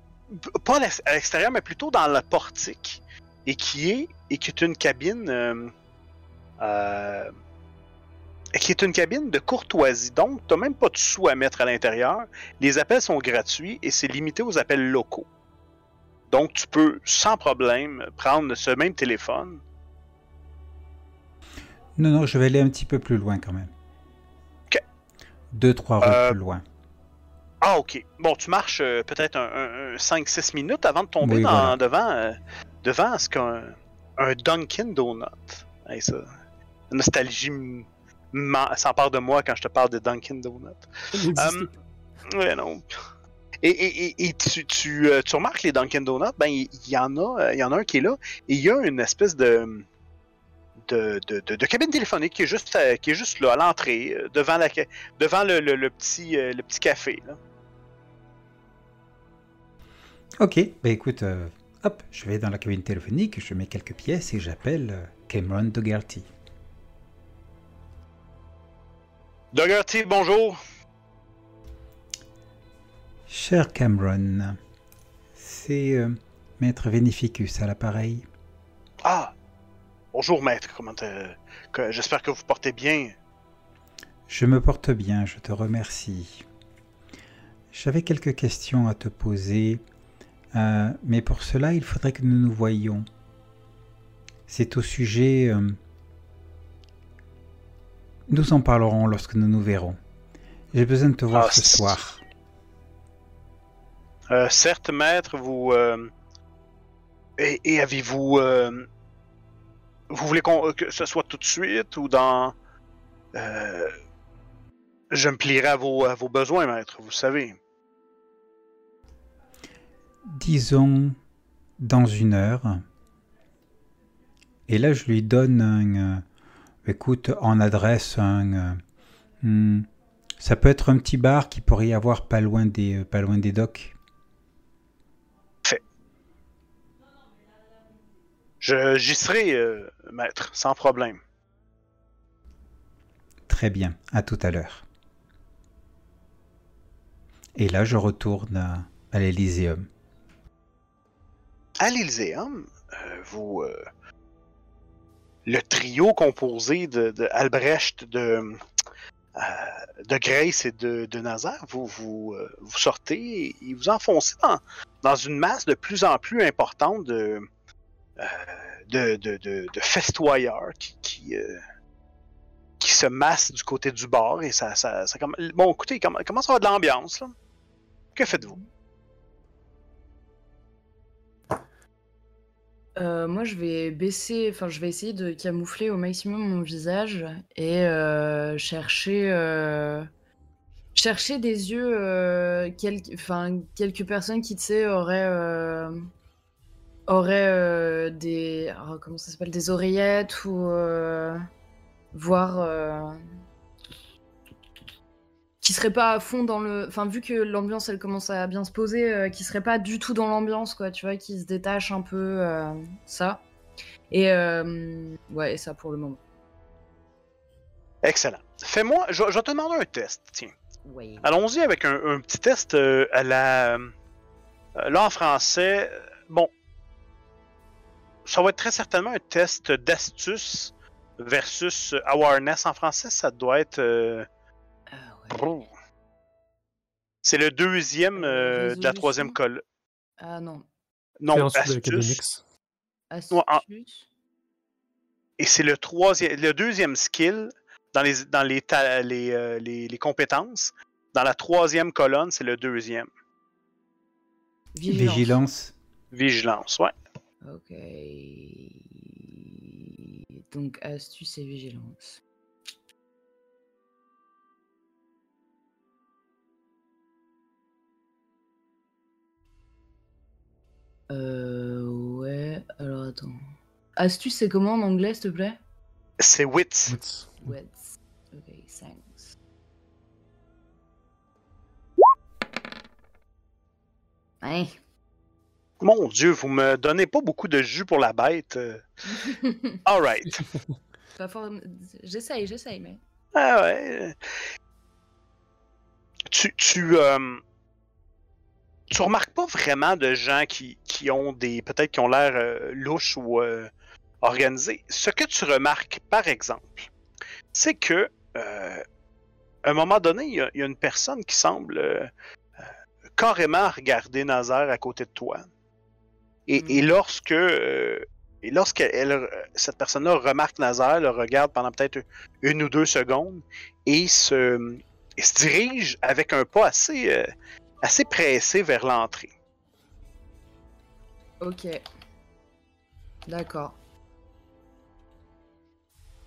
pas à l'ex- à l'extérieur, mais plutôt dans le portique. Et qui est, et qui est une cabine. euh, euh, qui est une cabine de courtoisie. Donc, tu même pas de sous à mettre à l'intérieur. Les appels sont gratuits et c'est limité aux appels locaux. Donc, tu peux sans problème prendre ce même téléphone. Non, non, je vais aller un petit peu plus loin quand même. Ok. Deux, trois rues Euh, plus loin. Ah, ok. Bon, tu marches euh, peut-être un, 5-6 minutes avant de tomber Oui, dans- voilà. devant, euh, devant ce qu'un un Dunkin' Donut. Hey, ça. La nostalgie s'empare de moi quand je te parle de Dunkin' Donut. Ouais, non. Et, et- et- et tu, tu, tu remarques les Dunkin' Donuts, ben il y, en a, il y en a un qui est là, et il y a une espèce de de, de, de- de cabine téléphonique qui est juste, qui est juste là à l'entrée, devant la devant le, le- le petit le petit café. Là. Ok, bah écoute, euh, hop, je vais dans la cabine téléphonique, je mets quelques pièces et j'appelle euh, Cameron Dougherty. Dougherty, bonjour. Cher Cameron, c'est euh, Maître Vénificus à l'appareil. Ah, bonjour maître. Comment J'espère que vous portez bien. Je me porte bien, je te remercie. J'avais quelques questions à te poser, euh, mais pour cela, il faudrait que nous nous voyions. C'est au sujet... euh, nous en parlerons lorsque nous nous verrons. J'ai besoin de te voir Ah, ce soir. Euh, certes, maître, vous. Et, et avez-vous. Vous voulez que ce soit tout de suite ou dans. Je me plierai à vos, à vos besoins, maître, vous savez. Disons dans une heure. Et là, je lui donne un... euh, écoute, en adresse un... euh, hmm, ça peut être un petit bar qui pourrait y avoir pas loin des, euh, pas loin des docks. Je- J'y serai, euh, maître, sans problème. Très bien, à tout à l'heure. Et là, je retourne à, à l'Elyséum. À l'Elyséum, euh, vous. euh, le trio composé de, de Albrecht, de, euh, de Grace et de, de Nazar, vous, vous, vous sortez et vous enfoncez dans, dans une masse de plus en plus importante de, de, de, de, festoyeurs qui, qui, qui se massent du côté du bar et ça, ça, ça Bon, écoutez, il comm- il commence à avoir de l'ambiance. Que faites-vous? Euh, moi, je vais baisser, enfin, je vais essayer de camoufler au maximum mon visage et euh, chercher, euh, chercher des yeux, quelques, enfin, quelques personnes qui, tu sais, auraient, euh, auraient des, oh, comment ça s'appelle, des oreillettes ou voir, qui seraient pas à fond dans le, enfin, vu que l'ambiance elle commence à bien se poser, euh, qui seraient pas du tout dans l'ambiance, quoi, tu vois, qui se détachent un peu, euh, ça. Et euh, ouais, et ça pour le moment. Excellent. Fais-moi, je, je vais te demander un test, tiens. Ouais. Allons-y avec un, un petit test euh, à la. euh, là en français, bon. Ça va être très certainement un test d'astuce versus awareness en français. Ça doit être. Euh, ouais. c'est le deuxième euh, de la troisième colle. Ah non. Non, astuce. Astuce. en- Et c'est le troisième, le deuxième skill dans les dans les ta- les, euh, les, les compétences. Dans la troisième colonne, c'est le deuxième. Vigilance. Vigilance. Vigilance, ouais. Ok. Donc astuce et vigilance. Euh ouais, alors attends. Astuce c'est comment en anglais s'il te plaît? C'est wits. Wits. Ok, thanks. Ouais. Mon Dieu, vous me donnez pas beaucoup de jus pour la bête. Alright. J'essaye, j'essaye, mais. Ah ouais. Tu, tu, euh, tu remarques pas vraiment de gens qui, qui ont des. peut-être qui ont l'air euh, louches ou euh, organisés. Ce que tu remarques, par exemple, c'est que euh, à un moment donné, il y, a- il y a une personne qui semble euh, euh, carrément regarder Nazaire à côté de toi. Et, Mm. et lorsque. euh, et lorsque elle, cette personne-là remarque Nazaire, le regarde pendant peut-être une ou deux secondes et se, et se dirige avec un pas assez, assez pressé vers l'entrée. Ok. D'accord.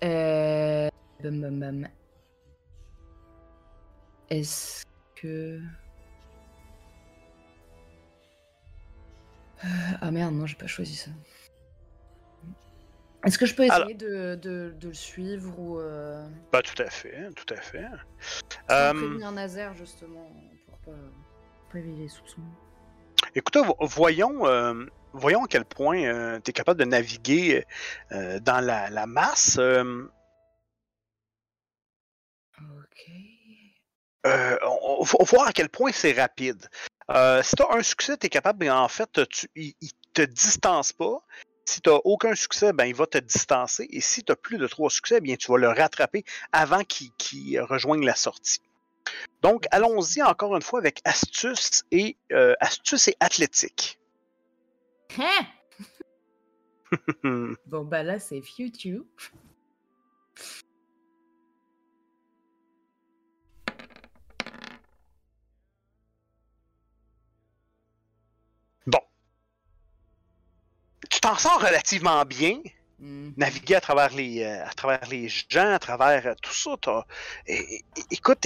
Euh... Bam bam bam. Est-ce que... Euh, Ah merde, non, j'ai pas choisi ça. Est-ce que je peux essayer Alors- de, de- de le suivre ou... Euh... Bah, tout à fait, tout à fait. sans Euh, prévenir Nazaire, justement, pour pas, pas éveiller les soupçons. écoutez, vo- voyons, euh, voyons à quel point tu es capable de naviguer euh, dans la, la masse. euh, Ok. euh, on, va voir à quel point c'est rapide. Euh, si tu as un succès, tu es capable, en fait, tu, il, il te distance pas. Si tu aucun succès, ben, il va te distancer. Et si tu as plus de trois succès, bien, tu vas le rattraper avant qu'il qu'il rejoigne la sortie. Donc, allons-y encore une fois avec astuce et, euh, astuce et athlétique. Hein? Bon, bah là, c'est future. Bon. Tu t'en sors relativement bien. Mhm. naviguer à travers les, euh, à travers les gens, à travers euh, tout ça. t'as- é- é- écoute,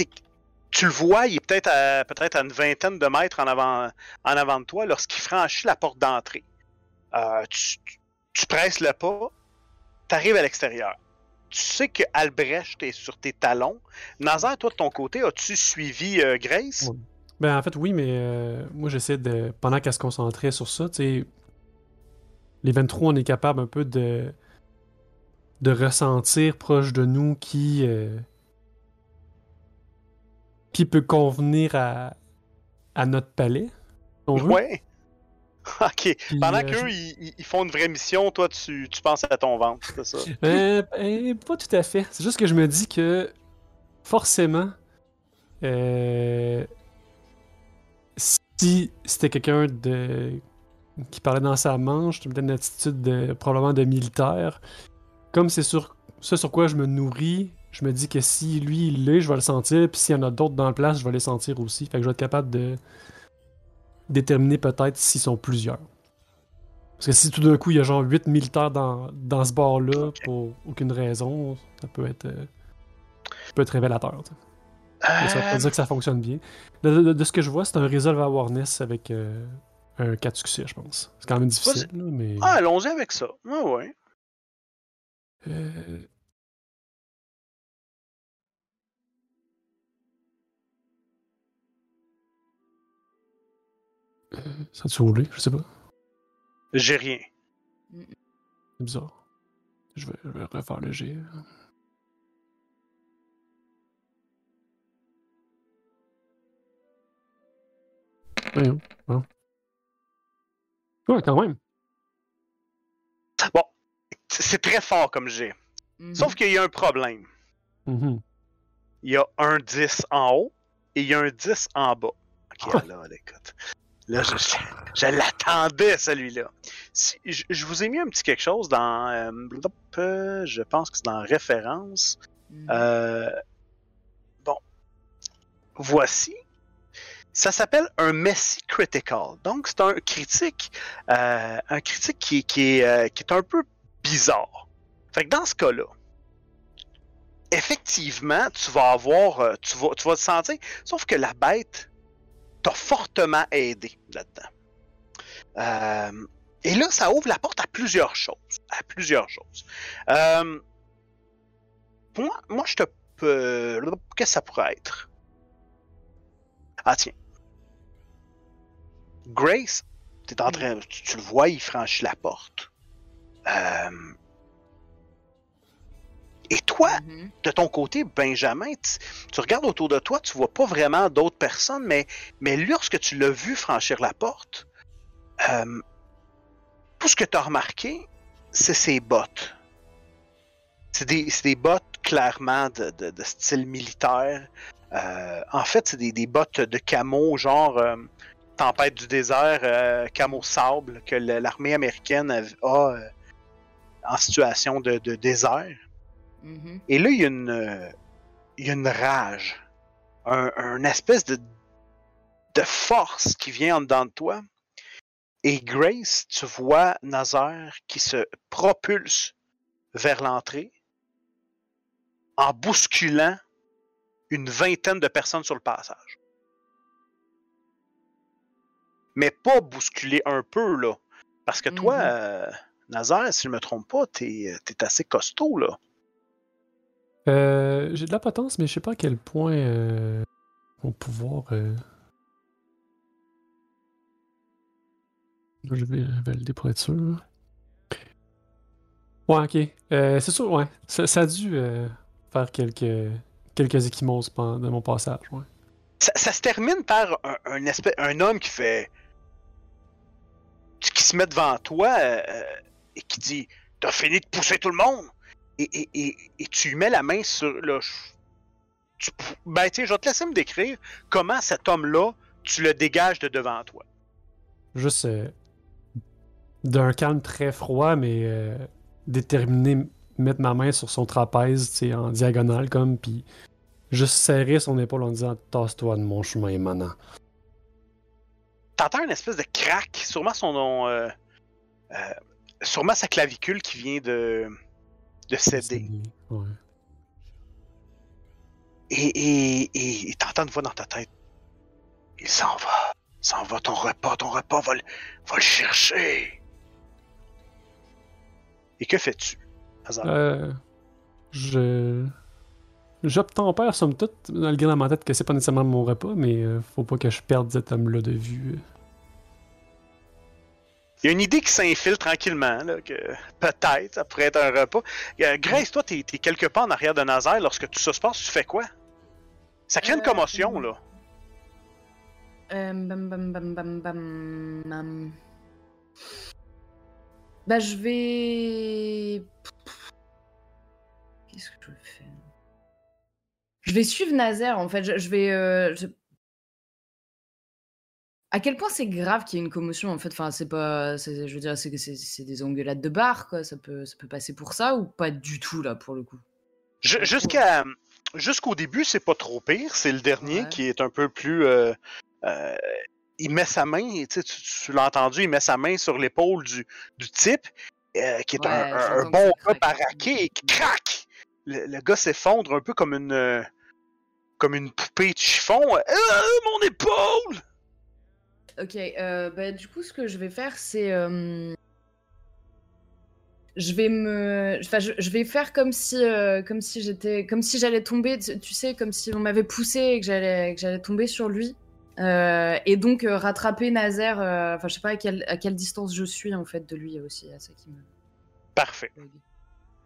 tu le vois, il est peut-être à, peut-être à une vingtaine de mètres en avant, en avant de toi lorsqu'il franchit la porte d'entrée. Euh, tu, presses le pas, tu arrives à l'extérieur. Tu sais que Albrecht est sur tes talons. Nazar, toi de ton côté, as-tu suivi euh, Grace? Ben, en fait, oui, mais euh, moi, j'essaie de. Pendant qu'elle se concentrait sur ça, tu sais. Les 23, on est capable un peu de. de ressentir proche de nous qui. Qui peut convenir à. à notre palais. veut. Ouais. Ok. Pendant euh, qu'eux, ils, ils- ils font une vraie mission, toi, tu, tu penses à ton ventre, c'est ça? Euh, euh, pas tout à fait. C'est juste que je me dis que forcément, euh, si c'était quelqu'un de qui parlait dans sa manche, tu me donnes une attitude de, probablement de militaire. Comme c'est sur ça sur quoi je me nourris, je me dis que si lui il l'est, je vais le sentir, puis s'il y en a d'autres dans la place, je vais les sentir aussi. Fait que je vais être capable de déterminer peut-être s'ils sont plusieurs. Parce que si tout d'un coup il y a genre 8 militaires dans, dans ce bar-là pour aucune raison, ça peut être, euh, ça peut être révélateur. ça veut Euh, dire que ça fonctionne bien. De, de- de ce que je vois, c'est un Resolve Awareness avec euh, un 4 succès, je pense. C'est quand même difficile, là, mais. Ah, allons-y avec ça. Ouais, ouais. Euh, Ça a-tu roulé? Je sais pas. J'ai rien. C'est bizarre. Je vais, je vais refaire le G. Voyons. Bon. Ouais, quand même. Bon, c'est très fort comme j'ai. Mhm. Sauf qu'il y a un problème. Mhm. Il y a un 10 en haut et il y a un 10 en bas. Ok, Ah. là, là, écoute. Là, je, je- l'attendais, celui-là. Si- je, je vous ai mis un petit quelque chose dans. euh, je pense que c'est dans référence. Mhm. Euh, bon. Voici. Ça s'appelle un Messi Critical. Donc, c'est un critique. euh, un critique qui, qui est, qui est un peu bizarre. Fait que dans ce cas-là, effectivement, tu vas avoir. Tu vas, tu vas te sentir. Sauf que la bête t'a fortement aidé là-dedans. Euh, et là, ça ouvre la porte à plusieurs choses. À plusieurs choses. Euh, moi, moi, je te peux. Qu'est-ce que ça pourrait être? Ah, tiens. Grace, t'es en train. Tu, tu le vois, il franchit la porte. Euh, Et toi, Mhm. de ton côté, Benjamin, tu, regardes autour de toi, tu vois pas vraiment d'autres personnes, mais, mais lorsque tu l'as vu franchir la porte, euh, tout ce que tu as remarqué, c'est ses bottes. C'est des, bottes clairement de, de- de style militaire. Euh, en fait, c'est des, des bottes de camo, genre euh, tempête du désert, euh, camo sable, que l'armée américaine a, en situation de- de désert. Mhm. Et là, il y a une, euh, il y a une rage, un, un espèce de, de force qui vient en dedans de toi. Et Grace, tu vois Nazaire qui se propulse vers l'entrée en bousculant une vingtaine de personnes sur le passage. Mais pas bousculer un peu, là. Parce que toi, Mhm. euh, Nazaire, si je me trompe pas, t'es es assez costaud, là. Euh, J'ai de la potence, mais je sais pas à quel point euh, pouvoir. euh, Je vais valider pour être sûr. Ouais, ok. Euh, c'est sûr, ouais. Ça, ça a dû faire quelques, quelques échymoses pendant mon passage, ouais. ça, ça se termine par un, un, espèce, un homme qui fait. qui se met devant toi et qui dit T'as fini de pousser tout le monde Et, et, et, et tu lui mets la main sur. Là, tu, ben, tiens, je vais te laisser me décrire comment cet homme-là, tu le dégages de devant toi. Juste euh, d'un calme très froid, mais euh, déterminé mettre ma main sur son trapèze, tu sais, en diagonale comme, puis juste serrer son épaule en disant Tasse-toi de mon chemin, maintenant. T'entends une espèce de crack, sûrement son nom. euh, sûrement sa clavicule qui vient de. De céder. Ouais. Et et- et et t'entends une voix dans ta tête. Il s'en va. Il s'en va, ton repas, ton repas, va le, va le chercher. Et que fais-tu? Euh, je. J'obtempère, somme toute, malgré dans ma tête que c'est pas nécessairement mon repas, mais euh, faut pas que je perde cet homme-là de vue. Il y a une idée qui s'infile tranquillement, là, que peut-être ça pourrait être un repas. Euh, Grace, toi, t'es t'es quelque part en arrière de Nazaire. Lorsque tout ça se passe, tu fais quoi? Ça crée une Euh, commotion, là. Euh, bam, bam, bam, bam, bam, bam. Bah, je vais. Qu'est-ce que je vais faire? Je vais suivre Nazaire, en fait. Je, je vais. euh, je- À quel point c'est grave qu'il y ait une commotion, en fait? Enfin, c'est pas. c'est- Je veux dire, c'est que c'est c'est des engueulades de bar, quoi. Ça peut, ça peut passer pour ça ou pas du tout, là, pour le coup? Jusqu'à jusqu'au début, c'est pas trop pire. C'est le dernier Ouais. qui est un peu plus. euh, euh, il met sa main, tu, sais, tu, l'as entendu, il met sa main sur l'épaule du, du type, euh, qui est Ouais, un, bon gars baraqué, et qui craque! Le, le gars s'effondre un peu comme une. comme une poupée de chiffon. Mon épaule! Ok, euh, bah, du coup, ce que je vais faire, c'est. euh, Je vais me. Enfin, je, je vais faire comme si, euh, comme si j'étais. Comme si j'allais tomber, tu sais, comme si on m'avait poussé et que j'allais que j'allais tomber sur lui. Et donc rattraper euh, Enfin, je sais pas à quelle, à quelle distance je suis, en fait, de lui aussi. À ça qui me. Parfait.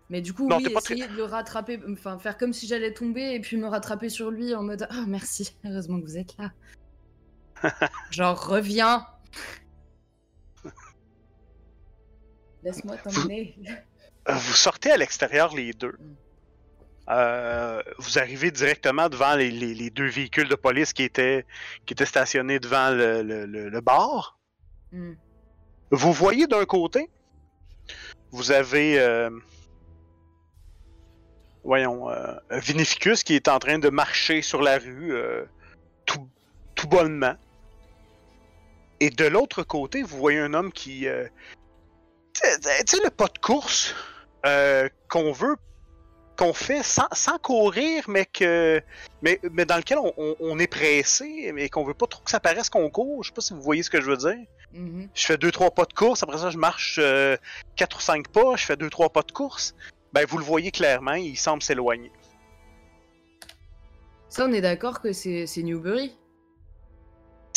Mais du coup, Non, oui, pas très- essayer de le rattraper, enfin faire comme si j'allais tomber et puis me rattraper sur lui en mode Ah merci, heureusement que vous êtes là. Genre reviens. Laisse-moi t'emmener. Euh, Vous sortez à l'extérieur les deux. Mm. Euh, vous arrivez directement devant les, les- les deux véhicules de police qui étaient, qui étaient stationnés devant le, le- le- le bar. Hmm. Vous voyez d'un côté, vous avez, euh, voyons, euh, Vinificus qui est en train de marcher sur la rue euh, tout, tout bonnement. Et de l'autre côté, vous voyez un homme qui, euh, tu sais- le pas de course euh, qu'on veut, qu'on fait sans, sans courir, mais que, mais, mais dans lequel on, on- on est pressé, mais qu'on veut pas trop que ça paraisse qu'on court. Je sais pas si vous voyez ce que je veux dire. Mhm. Je fais deux trois pas de course, après ça je marche euh, quatre ou cinq pas, je fais deux trois pas de course. Ben vous le voyez clairement, il semble s'éloigner. Ça, on est d'accord que c'est c'est Newbury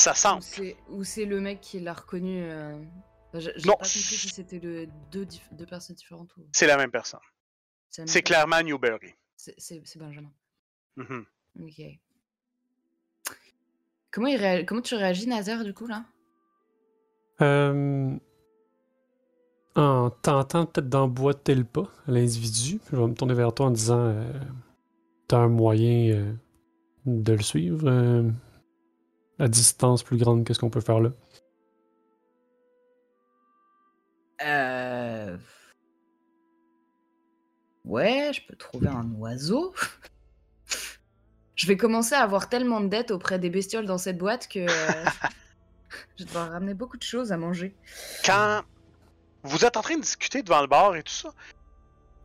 Ça Ou semble. c'est- Ou c'est le mec qui l'a reconnu euh, enfin, J'ai pas compris si c'était deux, dif- deux personnes différentes ou. C'est la même personne. C'est clairement Newberry. C'est Benjamin. Mhm. Ok. Comment, il réa- Comment tu réagis, Nazaire, du coup, là? Euh, en tentant peut-être d'emboîter le pas à l'individu, je vais me tourner vers toi en disant euh, T'as un moyen euh, de le suivre euh, à distance plus grande que ce qu'on peut faire là? Euh... Ouais, je peux trouver un oiseau. je vais commencer à avoir tellement de dettes auprès des bestioles dans cette boîte que euh, je vais devoir ramener beaucoup de choses à manger. Quand vous êtes en train de discuter devant le bar et tout ça,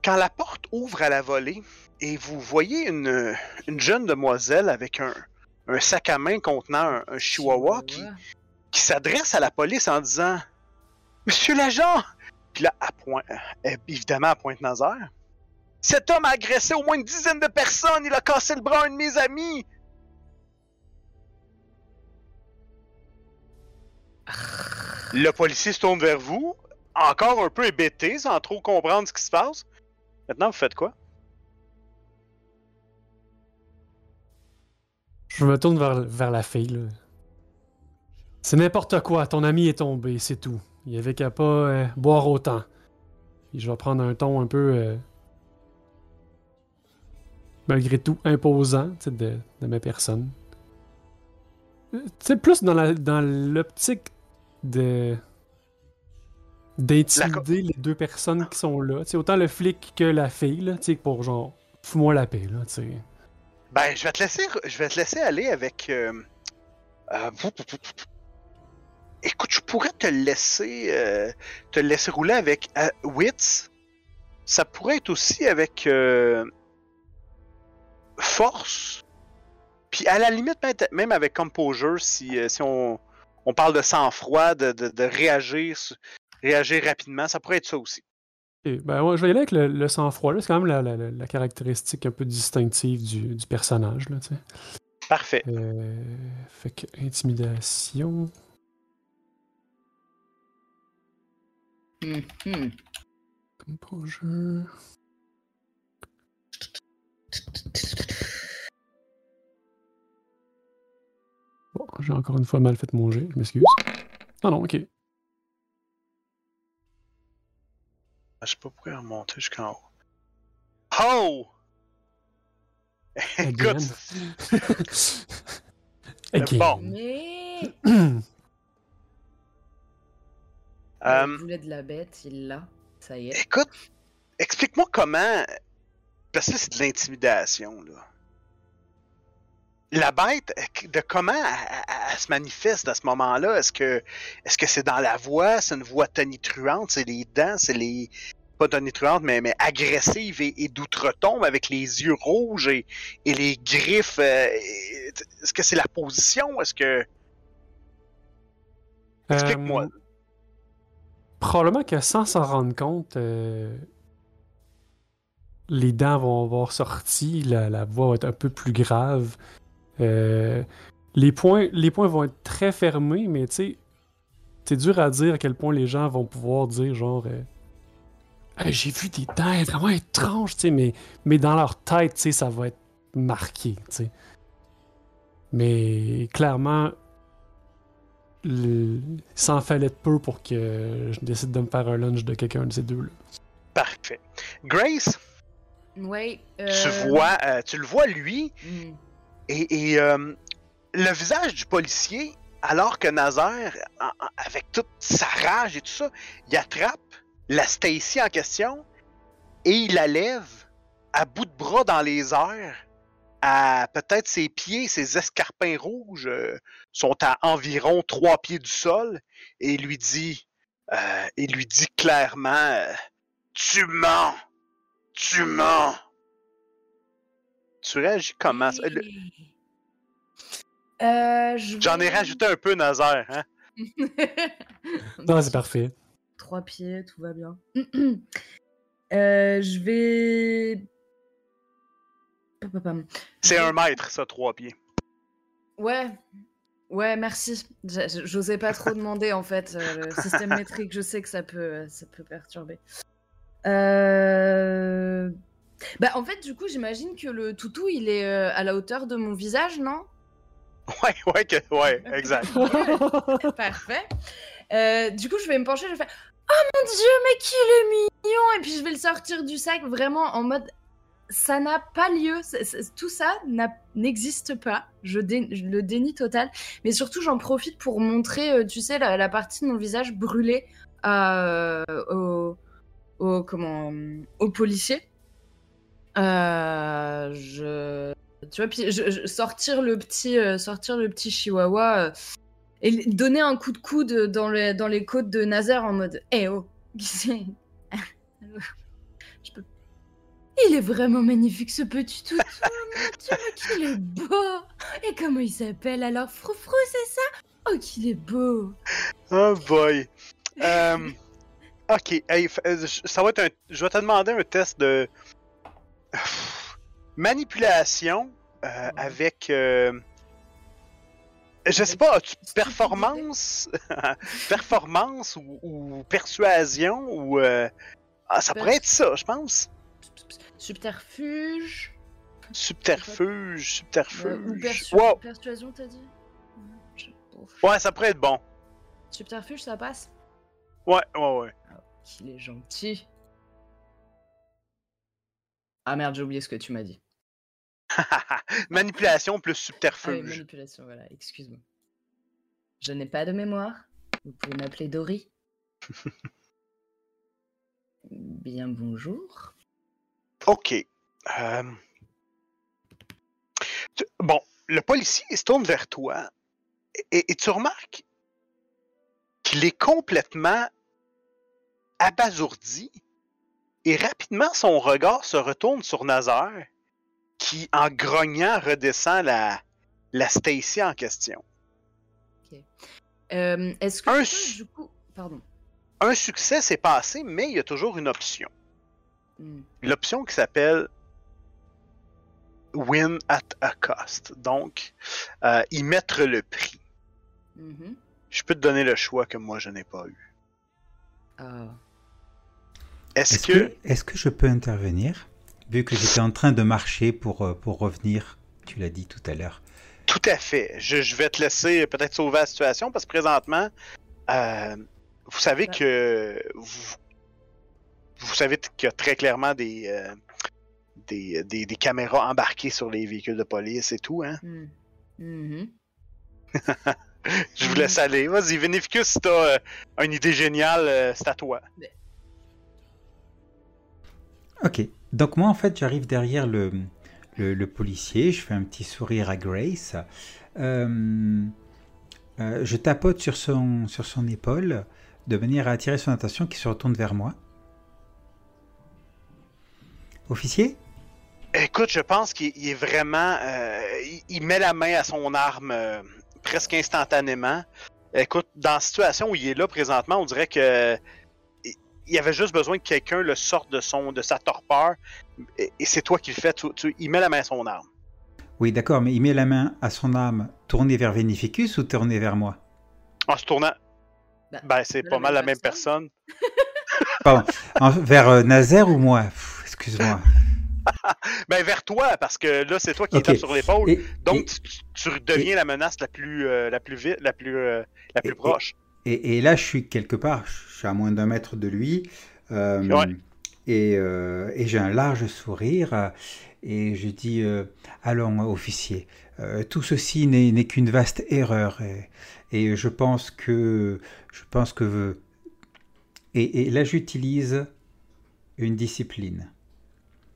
quand la porte ouvre à la volée et vous voyez une, une jeune demoiselle avec un, un sac à main contenant un, un chihuahua qui, qui s'adresse à la police en disant Monsieur l'agent Puis là, à point, euh, évidemment, à Pointe-Nazaire. Cet homme a agressé au moins une dizaine de personnes, il a cassé le bras à un de mes amis. Le policier se tourne vers vous, encore un peu hébété, sans trop comprendre ce qui se passe. Maintenant, vous faites quoi? Je me tourne vers, vers la fille. là. C'est n'importe quoi, ton ami est tombé, c'est tout. Il y avait qu'à pas euh, boire autant. Je vais prendre un ton un peu. euh, malgré tout imposant de, de ma personne. Euh, Tu sais, plus dans la dans l'optique de. d'intimider les deux personnes qui sont là. Tu sais, autant le flic que la fille, là, pour genre. Fous-moi la paix, là, tu sais. Ben, je vais te laisser, je vais te laisser aller avec. euh, euh, Écoute, je pourrais te laisser, euh, te laisser rouler avec Wits. Ça pourrait être aussi avec Force. Puis à la limite, même avec Composure, si, si on, on parle de sang-froid, de, de, de réagir, réagir rapidement, ça pourrait être ça aussi. Ben ouais, je vais y aller avec le, le sang-froid. là. C'est quand même la, la- la- la caractéristique un peu distinctive du, du personnage. Là, tu sais. Parfait. Euh, fait que intimidation. Mhm. Composure. Bon, j'ai encore une fois mal fait mon jet, je m'excuse. Ah non, ok. Je sais pas pourquoi remonter jusqu'en haut. Oh! Écoute, bon. Mais. Il voulait de la bête, il l'a. Ça y est. écoute, explique-moi comment. Parce que c'est de l'intimidation, là. La bête, de comment elle, se manifeste à ce moment-là? Est-ce que est-ce c'est dans la voix? C'est une voix tonitruante? C'est les dents? C'est les. Pas tonitruante, mais, mais agressive et, et d'outre-tombe avec les yeux rouges et, les griffes. euh, Est-ce que c'est la position? Est-ce que? Explique-moi. Euh, probablement que sans s'en rendre compte, euh, les dents vont avoir sorti, la voix va être un peu plus grave. Euh, les, points, les points vont être très fermés, mais tu sais, c'est dur à dire à quel point les gens vont pouvoir dire genre euh, Hey, j'ai vu des dents vraiment étranges, tu sais, mais, mais dans leur tête, tu sais, ça va être marqué, tu sais. Mais clairement, le... ça en fallait peu pour que je décide de me faire un lunch de quelqu'un de ces deux-là. Parfait. Grace, Ouais. tu euh, vois, euh, tu le vois lui, hmm. Et, euh, le visage du policier, alors que Nazaire, avec toute sa rage et tout ça, il attrape la Stacy en question et il la lève à bout de bras dans les airs, à peut-être ses pieds, ses escarpins rouges euh, sont à environ trois pieds du sol, et il lui dit, euh, il lui dit clairement, euh, tu mens, tu mens. Tu réagis comment? Le- Euh, J'en ai rajouté un peu, Nazaire. Hein? Non, c'est parfait. Trois pieds, tout va bien. Euh, je vais. C'est un mètre, ça, trois pieds. Ouais, ouais, merci. J'osais pas trop demander en fait. euh, le système métrique, je sais que ça peut, ça peut perturber. Euh... Bah en fait, du coup, j'imagine que le toutou, il est euh, à la hauteur de mon visage, non? Ouais, ouais, que- ouais, exact. Parfait. Euh, du coup, je vais me pencher, je vais faire Oh mon dieu, mais qu'il est mignon Et puis je vais le sortir du sac vraiment en mode Ça n'a pas lieu, tout ça n'a- n'existe pas. Je, dé- je le dénie total. Mais surtout, j'en profite pour montrer, euh, tu sais, la, la partie de mon visage brûlée à, euh, au, au, comment, au policier. Euh, je tu vois puis sortir le petit euh, sortir le petit chihuahua euh, et donner un coup de coude dans les dans les côtes de Nazaire en mode eh oh je peux il est vraiment magnifique ce petit toutou mon dieu qu'il est beau et comment il s'appelle alors? Froufrou c'est ça? Oh qu'il est beau Oh boy. Euh, ok, hey, ça va être un. Je vais te demander un test de manipulation euh, avec. euh, Je sais pas, as-tu performance, performance ou, ou persuasion ou euh, ah, ça pourrait être ça, je pense. subterfuge Subterfuge, subterfuge. persu- Wow. persuasion t'as dit? Ouais, ça pourrait être bon. subterfuge ça passe? Ouais, ouais, ouais. qu'il est gentil. Ah merde, j'ai oublié ce que tu m'as dit. Manipulation plus Ah oui, subterfuge. manipulation, voilà, excuse-moi. Je n'ai pas de mémoire. Vous pouvez m'appeler Dory. Bien bonjour. Ok. Euh, tu- Bon, le policier se tourne vers toi et, et tu remarques qu'il est complètement abasourdi et rapidement son regard se retourne sur Nazaire qui, en grognant, redescend la, la Stacy en question. Euh, Est-ce que Un je peux, su- du coup... Pardon. Un succès s'est passé, mais il y a toujours une option. Hmm. L'option qui s'appelle Win at a cost. Donc, euh, y mettre le prix. Mhm. Je peux te donner le choix que moi je n'ai pas eu. Ah. Est-ce que... que, est-ce que je peux intervenir Vu que j'étais en train de marcher pour, euh, pour revenir, tu l'as dit tout à l'heure. Tout à fait. Je, je vais te laisser peut-être sauver la situation parce que présentement, euh, vous savez que vous, vous savez qu'il y a très clairement des, euh, des, des, des caméras embarquées sur les véhicules de police et tout, hein. Hmm. Mhm. Je vous laisse aller. Vas-y, Vénéficus, si t'as euh, une idée géniale, euh, c'est à toi. Ok. Donc moi, en fait, j'arrive derrière le, policier. Je fais un petit sourire à Grace. Euh, euh, je tapote sur son, sur son épaule de manière à attirer son attention qui se retourne vers moi. Officier? Écoute, je pense qu'il il est vraiment. euh, il, il met la main à son arme presque instantanément. Écoute, dans la situation où il est là présentement, on dirait que. Il- avait juste besoin que quelqu'un le sorte de son de sa torpeur. Et, et c'est toi qui le fais. Tu, tu- il met la main à son arme. Oui, d'accord, mais il met la main à son arme tournée vers Vénificus ou tournée vers moi? En se tournant. Bah, Ben, c'est pas mal la même personne. Pardon, en- vers euh, Nazaire ou moi? Excuse-moi. Ben, vers toi, parce que là, c'est toi qui Ok. tape sur l'épaule. Donc, et- tu, tu deviens la menace la plus, euh, la plus vite, la plus, euh, la plus Et- proche. Et, et là, je suis quelque part, je suis à moins d'un mètre de lui, euh, et, euh, et j'ai un large sourire, euh, et je dis euh, Allons, officier, tout ceci n'est n'est qu'une vaste erreur, et, et je pense que. Je pense que. Et, et là, j'utilise une discipline.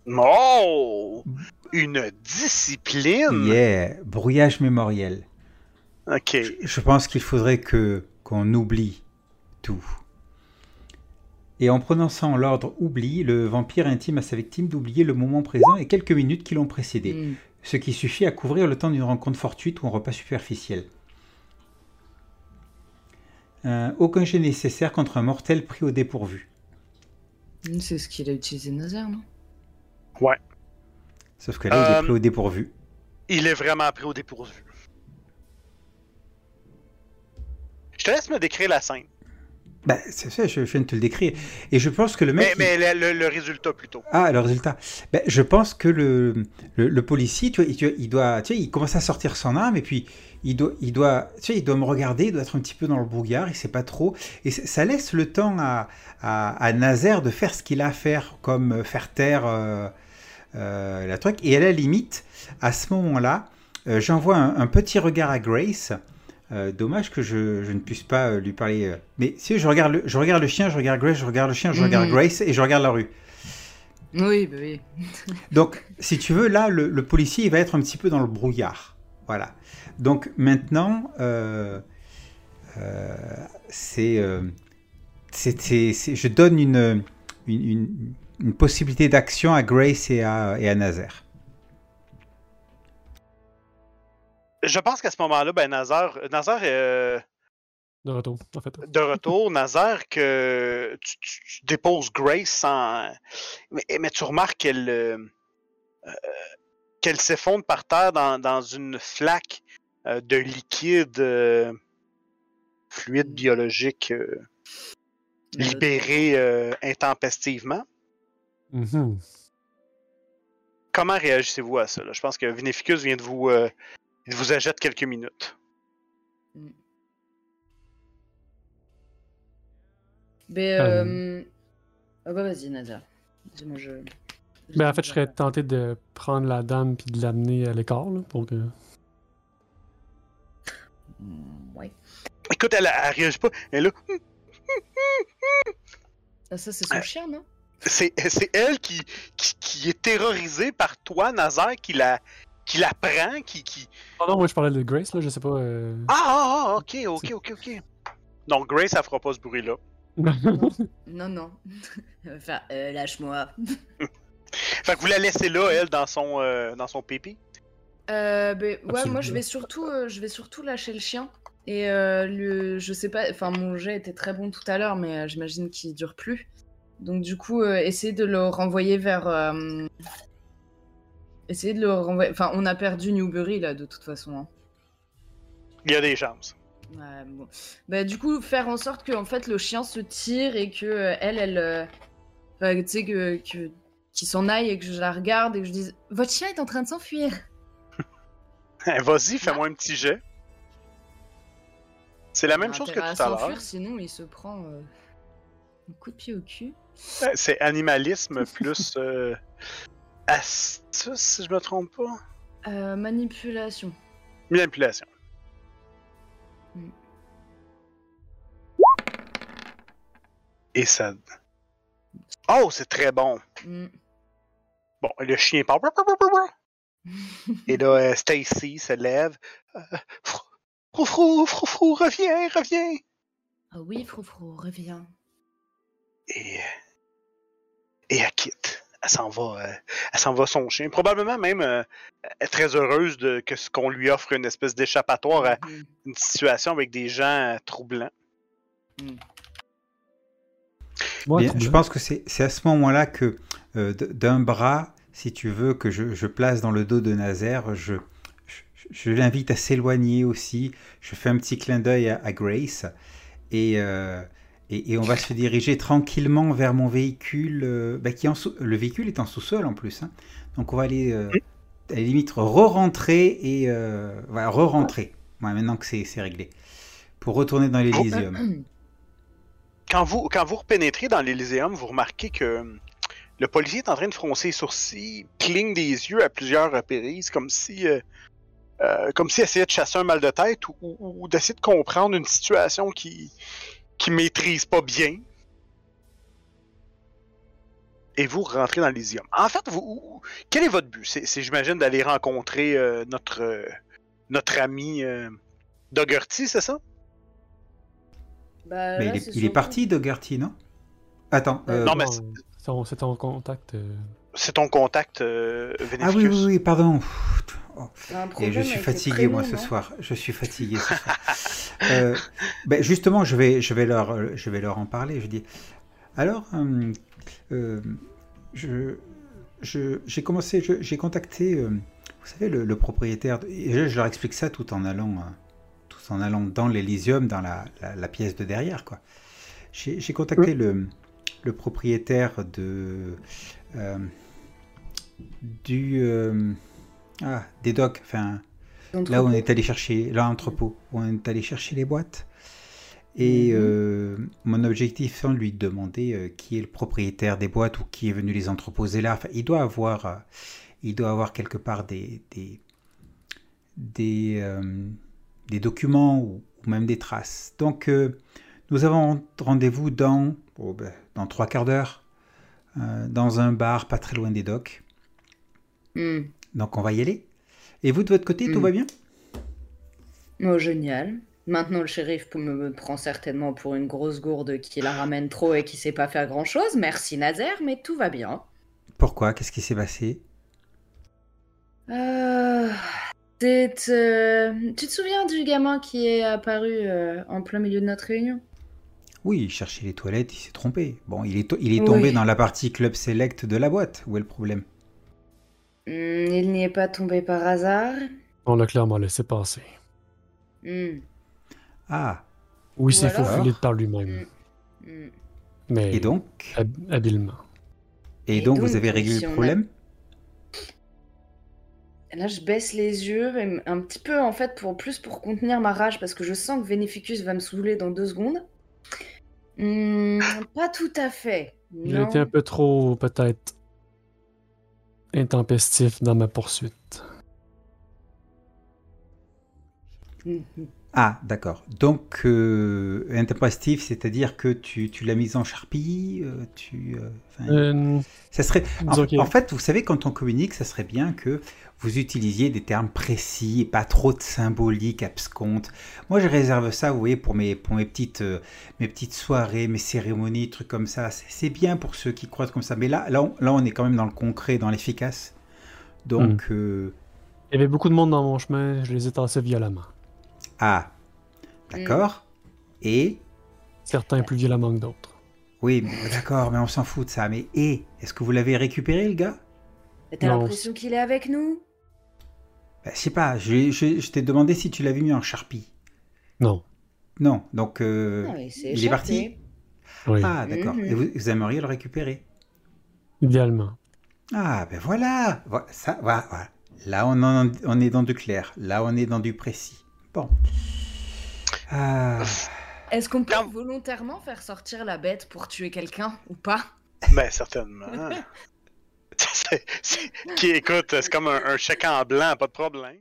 Oh! Une discipline! Yeah, brouillage mémoriel. Ok. Je, je pense qu'il faudrait que qu'on oublie tout. Et en prononçant l'ordre oubli, le vampire intime à sa victime d'oublier le moment présent et quelques minutes qui l'ont précédé, Hmm. ce qui suffit à couvrir le temps d'une rencontre fortuite ou un repas superficiel. Euh, aucun jet nécessaire contre un mortel pris au dépourvu. Hmm, C'est ce qu'il a utilisé Nazaire, non? Sauf que là, il Euh, est pris au dépourvu. Il est vraiment pris au dépourvu. Je te laisse me décrire la scène. Bah, c'est ça, je viens de te le décrire. Et je pense que le mec. Mais, il- mais le, le- le résultat plutôt. Ah, le résultat. Ben, je pense que le, le, policier, tu vois, il, doit, tu sais, il commence à sortir son arme et puis il doit, il doit, tu sais, il doit me regarder, il doit être un petit peu dans le brouillard, il sait pas trop. Et ça- laisse le temps à, à, à Nazaire de faire ce qu'il a à faire, comme euh, faire taire euh, euh, la truc. Et à la limite, à ce moment-là, euh, j'envoie un, un petit regard à Grace. Euh, dommage que je, je ne puisse pas euh, lui parler. euh. Mais si je regarde, le, je regarde le chien, je regarde Grace, je regarde le chien, je regarde Mhm. Grace et je regarde la rue. Oui, bah oui. Donc, si tu veux, là, le, le policier, il va être un petit peu dans le brouillard. Voilà. Donc, maintenant, euh, euh, c'est, je donne une, une, une- une possibilité d'action à Grace et à, et à Nazaire. Je pense qu'à ce moment-là, ben Nazar, Nazar est euh, De retour, en fait. de retour. Nazar, que tu, tu- tu déposes Grace sans. Mais, mais tu remarques qu'elle euh, euh, qu'elle s'effondre par terre dans, dans une flaque euh, de liquide euh, fluide biologique euh, libéré euh, intempestivement. Mhm. Comment réagissez-vous à ça? là? Je pense que Vineficus vient de vous, euh, il vous achète quelques minutes. Mais, Euh. euh... ah bah vas-y, Nazaire. Dis-moi, je... Ben, en fait, je serais tenté de prendre la dame puis de l'amener à l'écart, là, pour que... Mm, Ouais. Écoute, elle, elle réagit pas. Elle est là. Ah, ça, c'est son Euh. chien, non? C'est c'est elle qui, qui, qui est terrorisée par toi, Nazar, qui la, qui la prend, qui. qui... Oh non, moi, je parlais de Grace, là, je sais pas... euh, Ah, ah, ah, ok, ok, ok, ok. Donc Grace, elle fera pas ce bruit-là. Non, non. Faire, euh, lâche-moi. Fait que vous la laissez là, elle, dans son, euh, dans son pipi. Euh, ben, ouais, Absolument. moi je vais surtout, euh, je vais surtout lâcher le chien. Et euh, le, je sais pas, enfin mon jet était très bon tout à l'heure, mais euh, j'imagine qu'il dure plus. Donc du coup, euh, essayer de le renvoyer vers, euh, essayer de le renvoyer. Enfin, on a perdu Newbury là de toute façon. hein. Il y a des chances. Ouais, bon. Bah, du coup, faire en sorte que en fait le chien se tire et que euh, elle, elle, euh, enfin, tu sais que, que qu'il s'en aille et que je la regarde et que je dise, votre chien est en train de s'enfuir. Vas-y, fais-moi un petit jet. C'est la même Il a chose que tout à à l'heure. s'enfuir, Sinon, il se prend euh, un coup de pied au cul. Euh, C'est animalisme plus euh, astuce, si je me trompe pas. Euh, manipulation. Manipulation. Mm. Et ça. Oh, c'est très bon. Mm. Bon, le chien part. Et là, euh, Stacy se lève. Euh, Frou, frou, frou, frou, reviens, reviens. Ah oui, Froufrou, reviens. Et, et elle quitte. Elle s'en va, euh, elle s'en va son chien. Probablement même euh, très heureuse de que ce qu'on lui offre une espèce d'échappatoire à Mhm. une situation avec des gens euh, troublants. Moi, Bien, trop je pense que c'est à ce moment-là que euh, d'un bras, si tu veux, que je, je place dans le dos de Nazaire, je, je, je l'invite à s'éloigner aussi. Je fais un petit clin d'œil à, à Grace et, euh, et, on va se diriger tranquillement vers mon véhicule. euh, bah, qui en le véhicule est en sous-sol en plus. hein. Donc on va aller euh, à la limite re-rentrer et euh, voilà, re-rentrer. Maintenant que c'est réglé. Pour retourner dans l'Elysium. Quand vous, quand vous repénétrez dans l'Elyséum, vous remarquez que le policier est en train de froncer les sourcils, cligne des yeux à plusieurs reprises, comme si, euh, euh, comme s'il essayait de chasser un mal de tête ou d'essayer de comprendre une situation qui, qui maîtrise pas bien. Et vous rentrez dans l'Elysium. En fait, vous, quel est votre but? C'est, c'est, j'imagine, d'aller rencontrer euh, notre, euh, notre ami euh, Dougherty, c'est ça? Bah, Mais là, il est, il parti, Dougherty, non? Attends. Euh, non, mais Non, c'est- c'est ton- c'est ton contact. C'est ton contact euh, Ah oui, oui, oui, pardon. Oh, Et je suis fatigué, moi, ce soir. Je suis fatigué ce soir. Euh, ben, justement, je vais, je, vais leur, je vais leur en parler. Je dis, alors, euh, euh, je, je- j'ai commencé, je- j'ai contacté, euh, vous savez, le, le propriétaire. de- et je, je leur explique ça tout en allant, euh, tout en allant dans l'Elysium, dans la, la- la pièce de derrière, quoi. J'ai contacté le, le propriétaire de euh, du euh, ah, des docks, enfin là où on est allé chercher l'entrepôt, où on est allé chercher les boîtes. Et Mhm. euh, mon objectif c'est de lui demander euh, qui est le propriétaire des boîtes ou qui est venu les entreposer là. Enfin, il doit avoir, euh, il doit avoir quelque part des des des, des documents ou, ou même des traces. Donc nous avons rendez-vous dans oh, ben, dans trois quarts d'heure dans un bar pas très loin des docks. Hmm. Donc on va y aller. Et vous de votre côté, tout Mm. va bien? Oh, génial. Maintenant, le shérif me, prend certainement pour une grosse gourde qui la ramène trop et qui sait pas faire grand-chose. Merci, Nazaire, mais tout va bien. Pourquoi? Qu'est-ce qui s'est passé? Euh, c'est, euh, Tu te souviens du gamin qui est apparu euh, en plein milieu de notre réunion? Oui, il cherchait les toilettes, il s'est trompé. Bon, il est, to- il est tombé Oui. dans la partie club select de la boîte. Où est le problème? Hmm, Il n'y est pas tombé par hasard? On l'a clairement laissé passer. Hmm, Ah, Oui, c'est alors- faufilé de par lui-même. hmm. Mais et donc? hab- habilement. Et, Et donc, donc, vous avez réglé si le a- problème? Là, je baisse les yeux, mais un petit peu en fait, pour plus pour contenir ma rage, parce que je sens que Vénéficus va me saouler dans deux secondes. Hmm, pas tout à fait. J'ai Non. été un peu trop, peut-être, intempestif dans ma poursuite. Mhm. Ah, d'accord. Donc, euh, intempestif, c'est-à-dire que tu, tu l'as mise en charpie euh, tu, euh, Euh, Ça serait. En, fait, vous savez, quand on communique, ça serait bien que vous utilisiez des termes précis et pas trop de symbolique absconte. Moi, je réserve ça, vous voyez, pour mes, pour mes, petites, mes petites soirées, mes cérémonies, trucs comme ça. C'est bien pour ceux qui croient comme ça. Mais là, là, on, là, on est quand même dans le concret, dans l'efficace. Donc, euh, Il y avait beaucoup de monde dans mon chemin, je les ai tassés violemment. Ah, d'accord. Et, Certains plus violemment que d'autres. oui, d'accord, mais on s'en fout de ça. Mais, et, est-ce que vous l'avez récupéré, le gars? T'as l'impression qu'il est avec nous? Ben, Je sais pas, je, je- je t'ai demandé si tu l'avais mis en charpie. Non. Non, donc euh, Non, il est parti. Oui, Ah, d'accord. Mhm. Et vous, vous aimeriez le récupérer? Idéalement. Ah, ben voilà. Vo- Ça, voilà, voilà. Là, on, en- on est dans du clair. Là, on est dans du précis. Bon. Ah, Est-ce qu'on peut volontairement faire sortir la bête pour tuer quelqu'un ou pas? Ben, certainement. C'est- c'est- Qui écoute, c'est comme un, un chèque en blanc, pas de problème.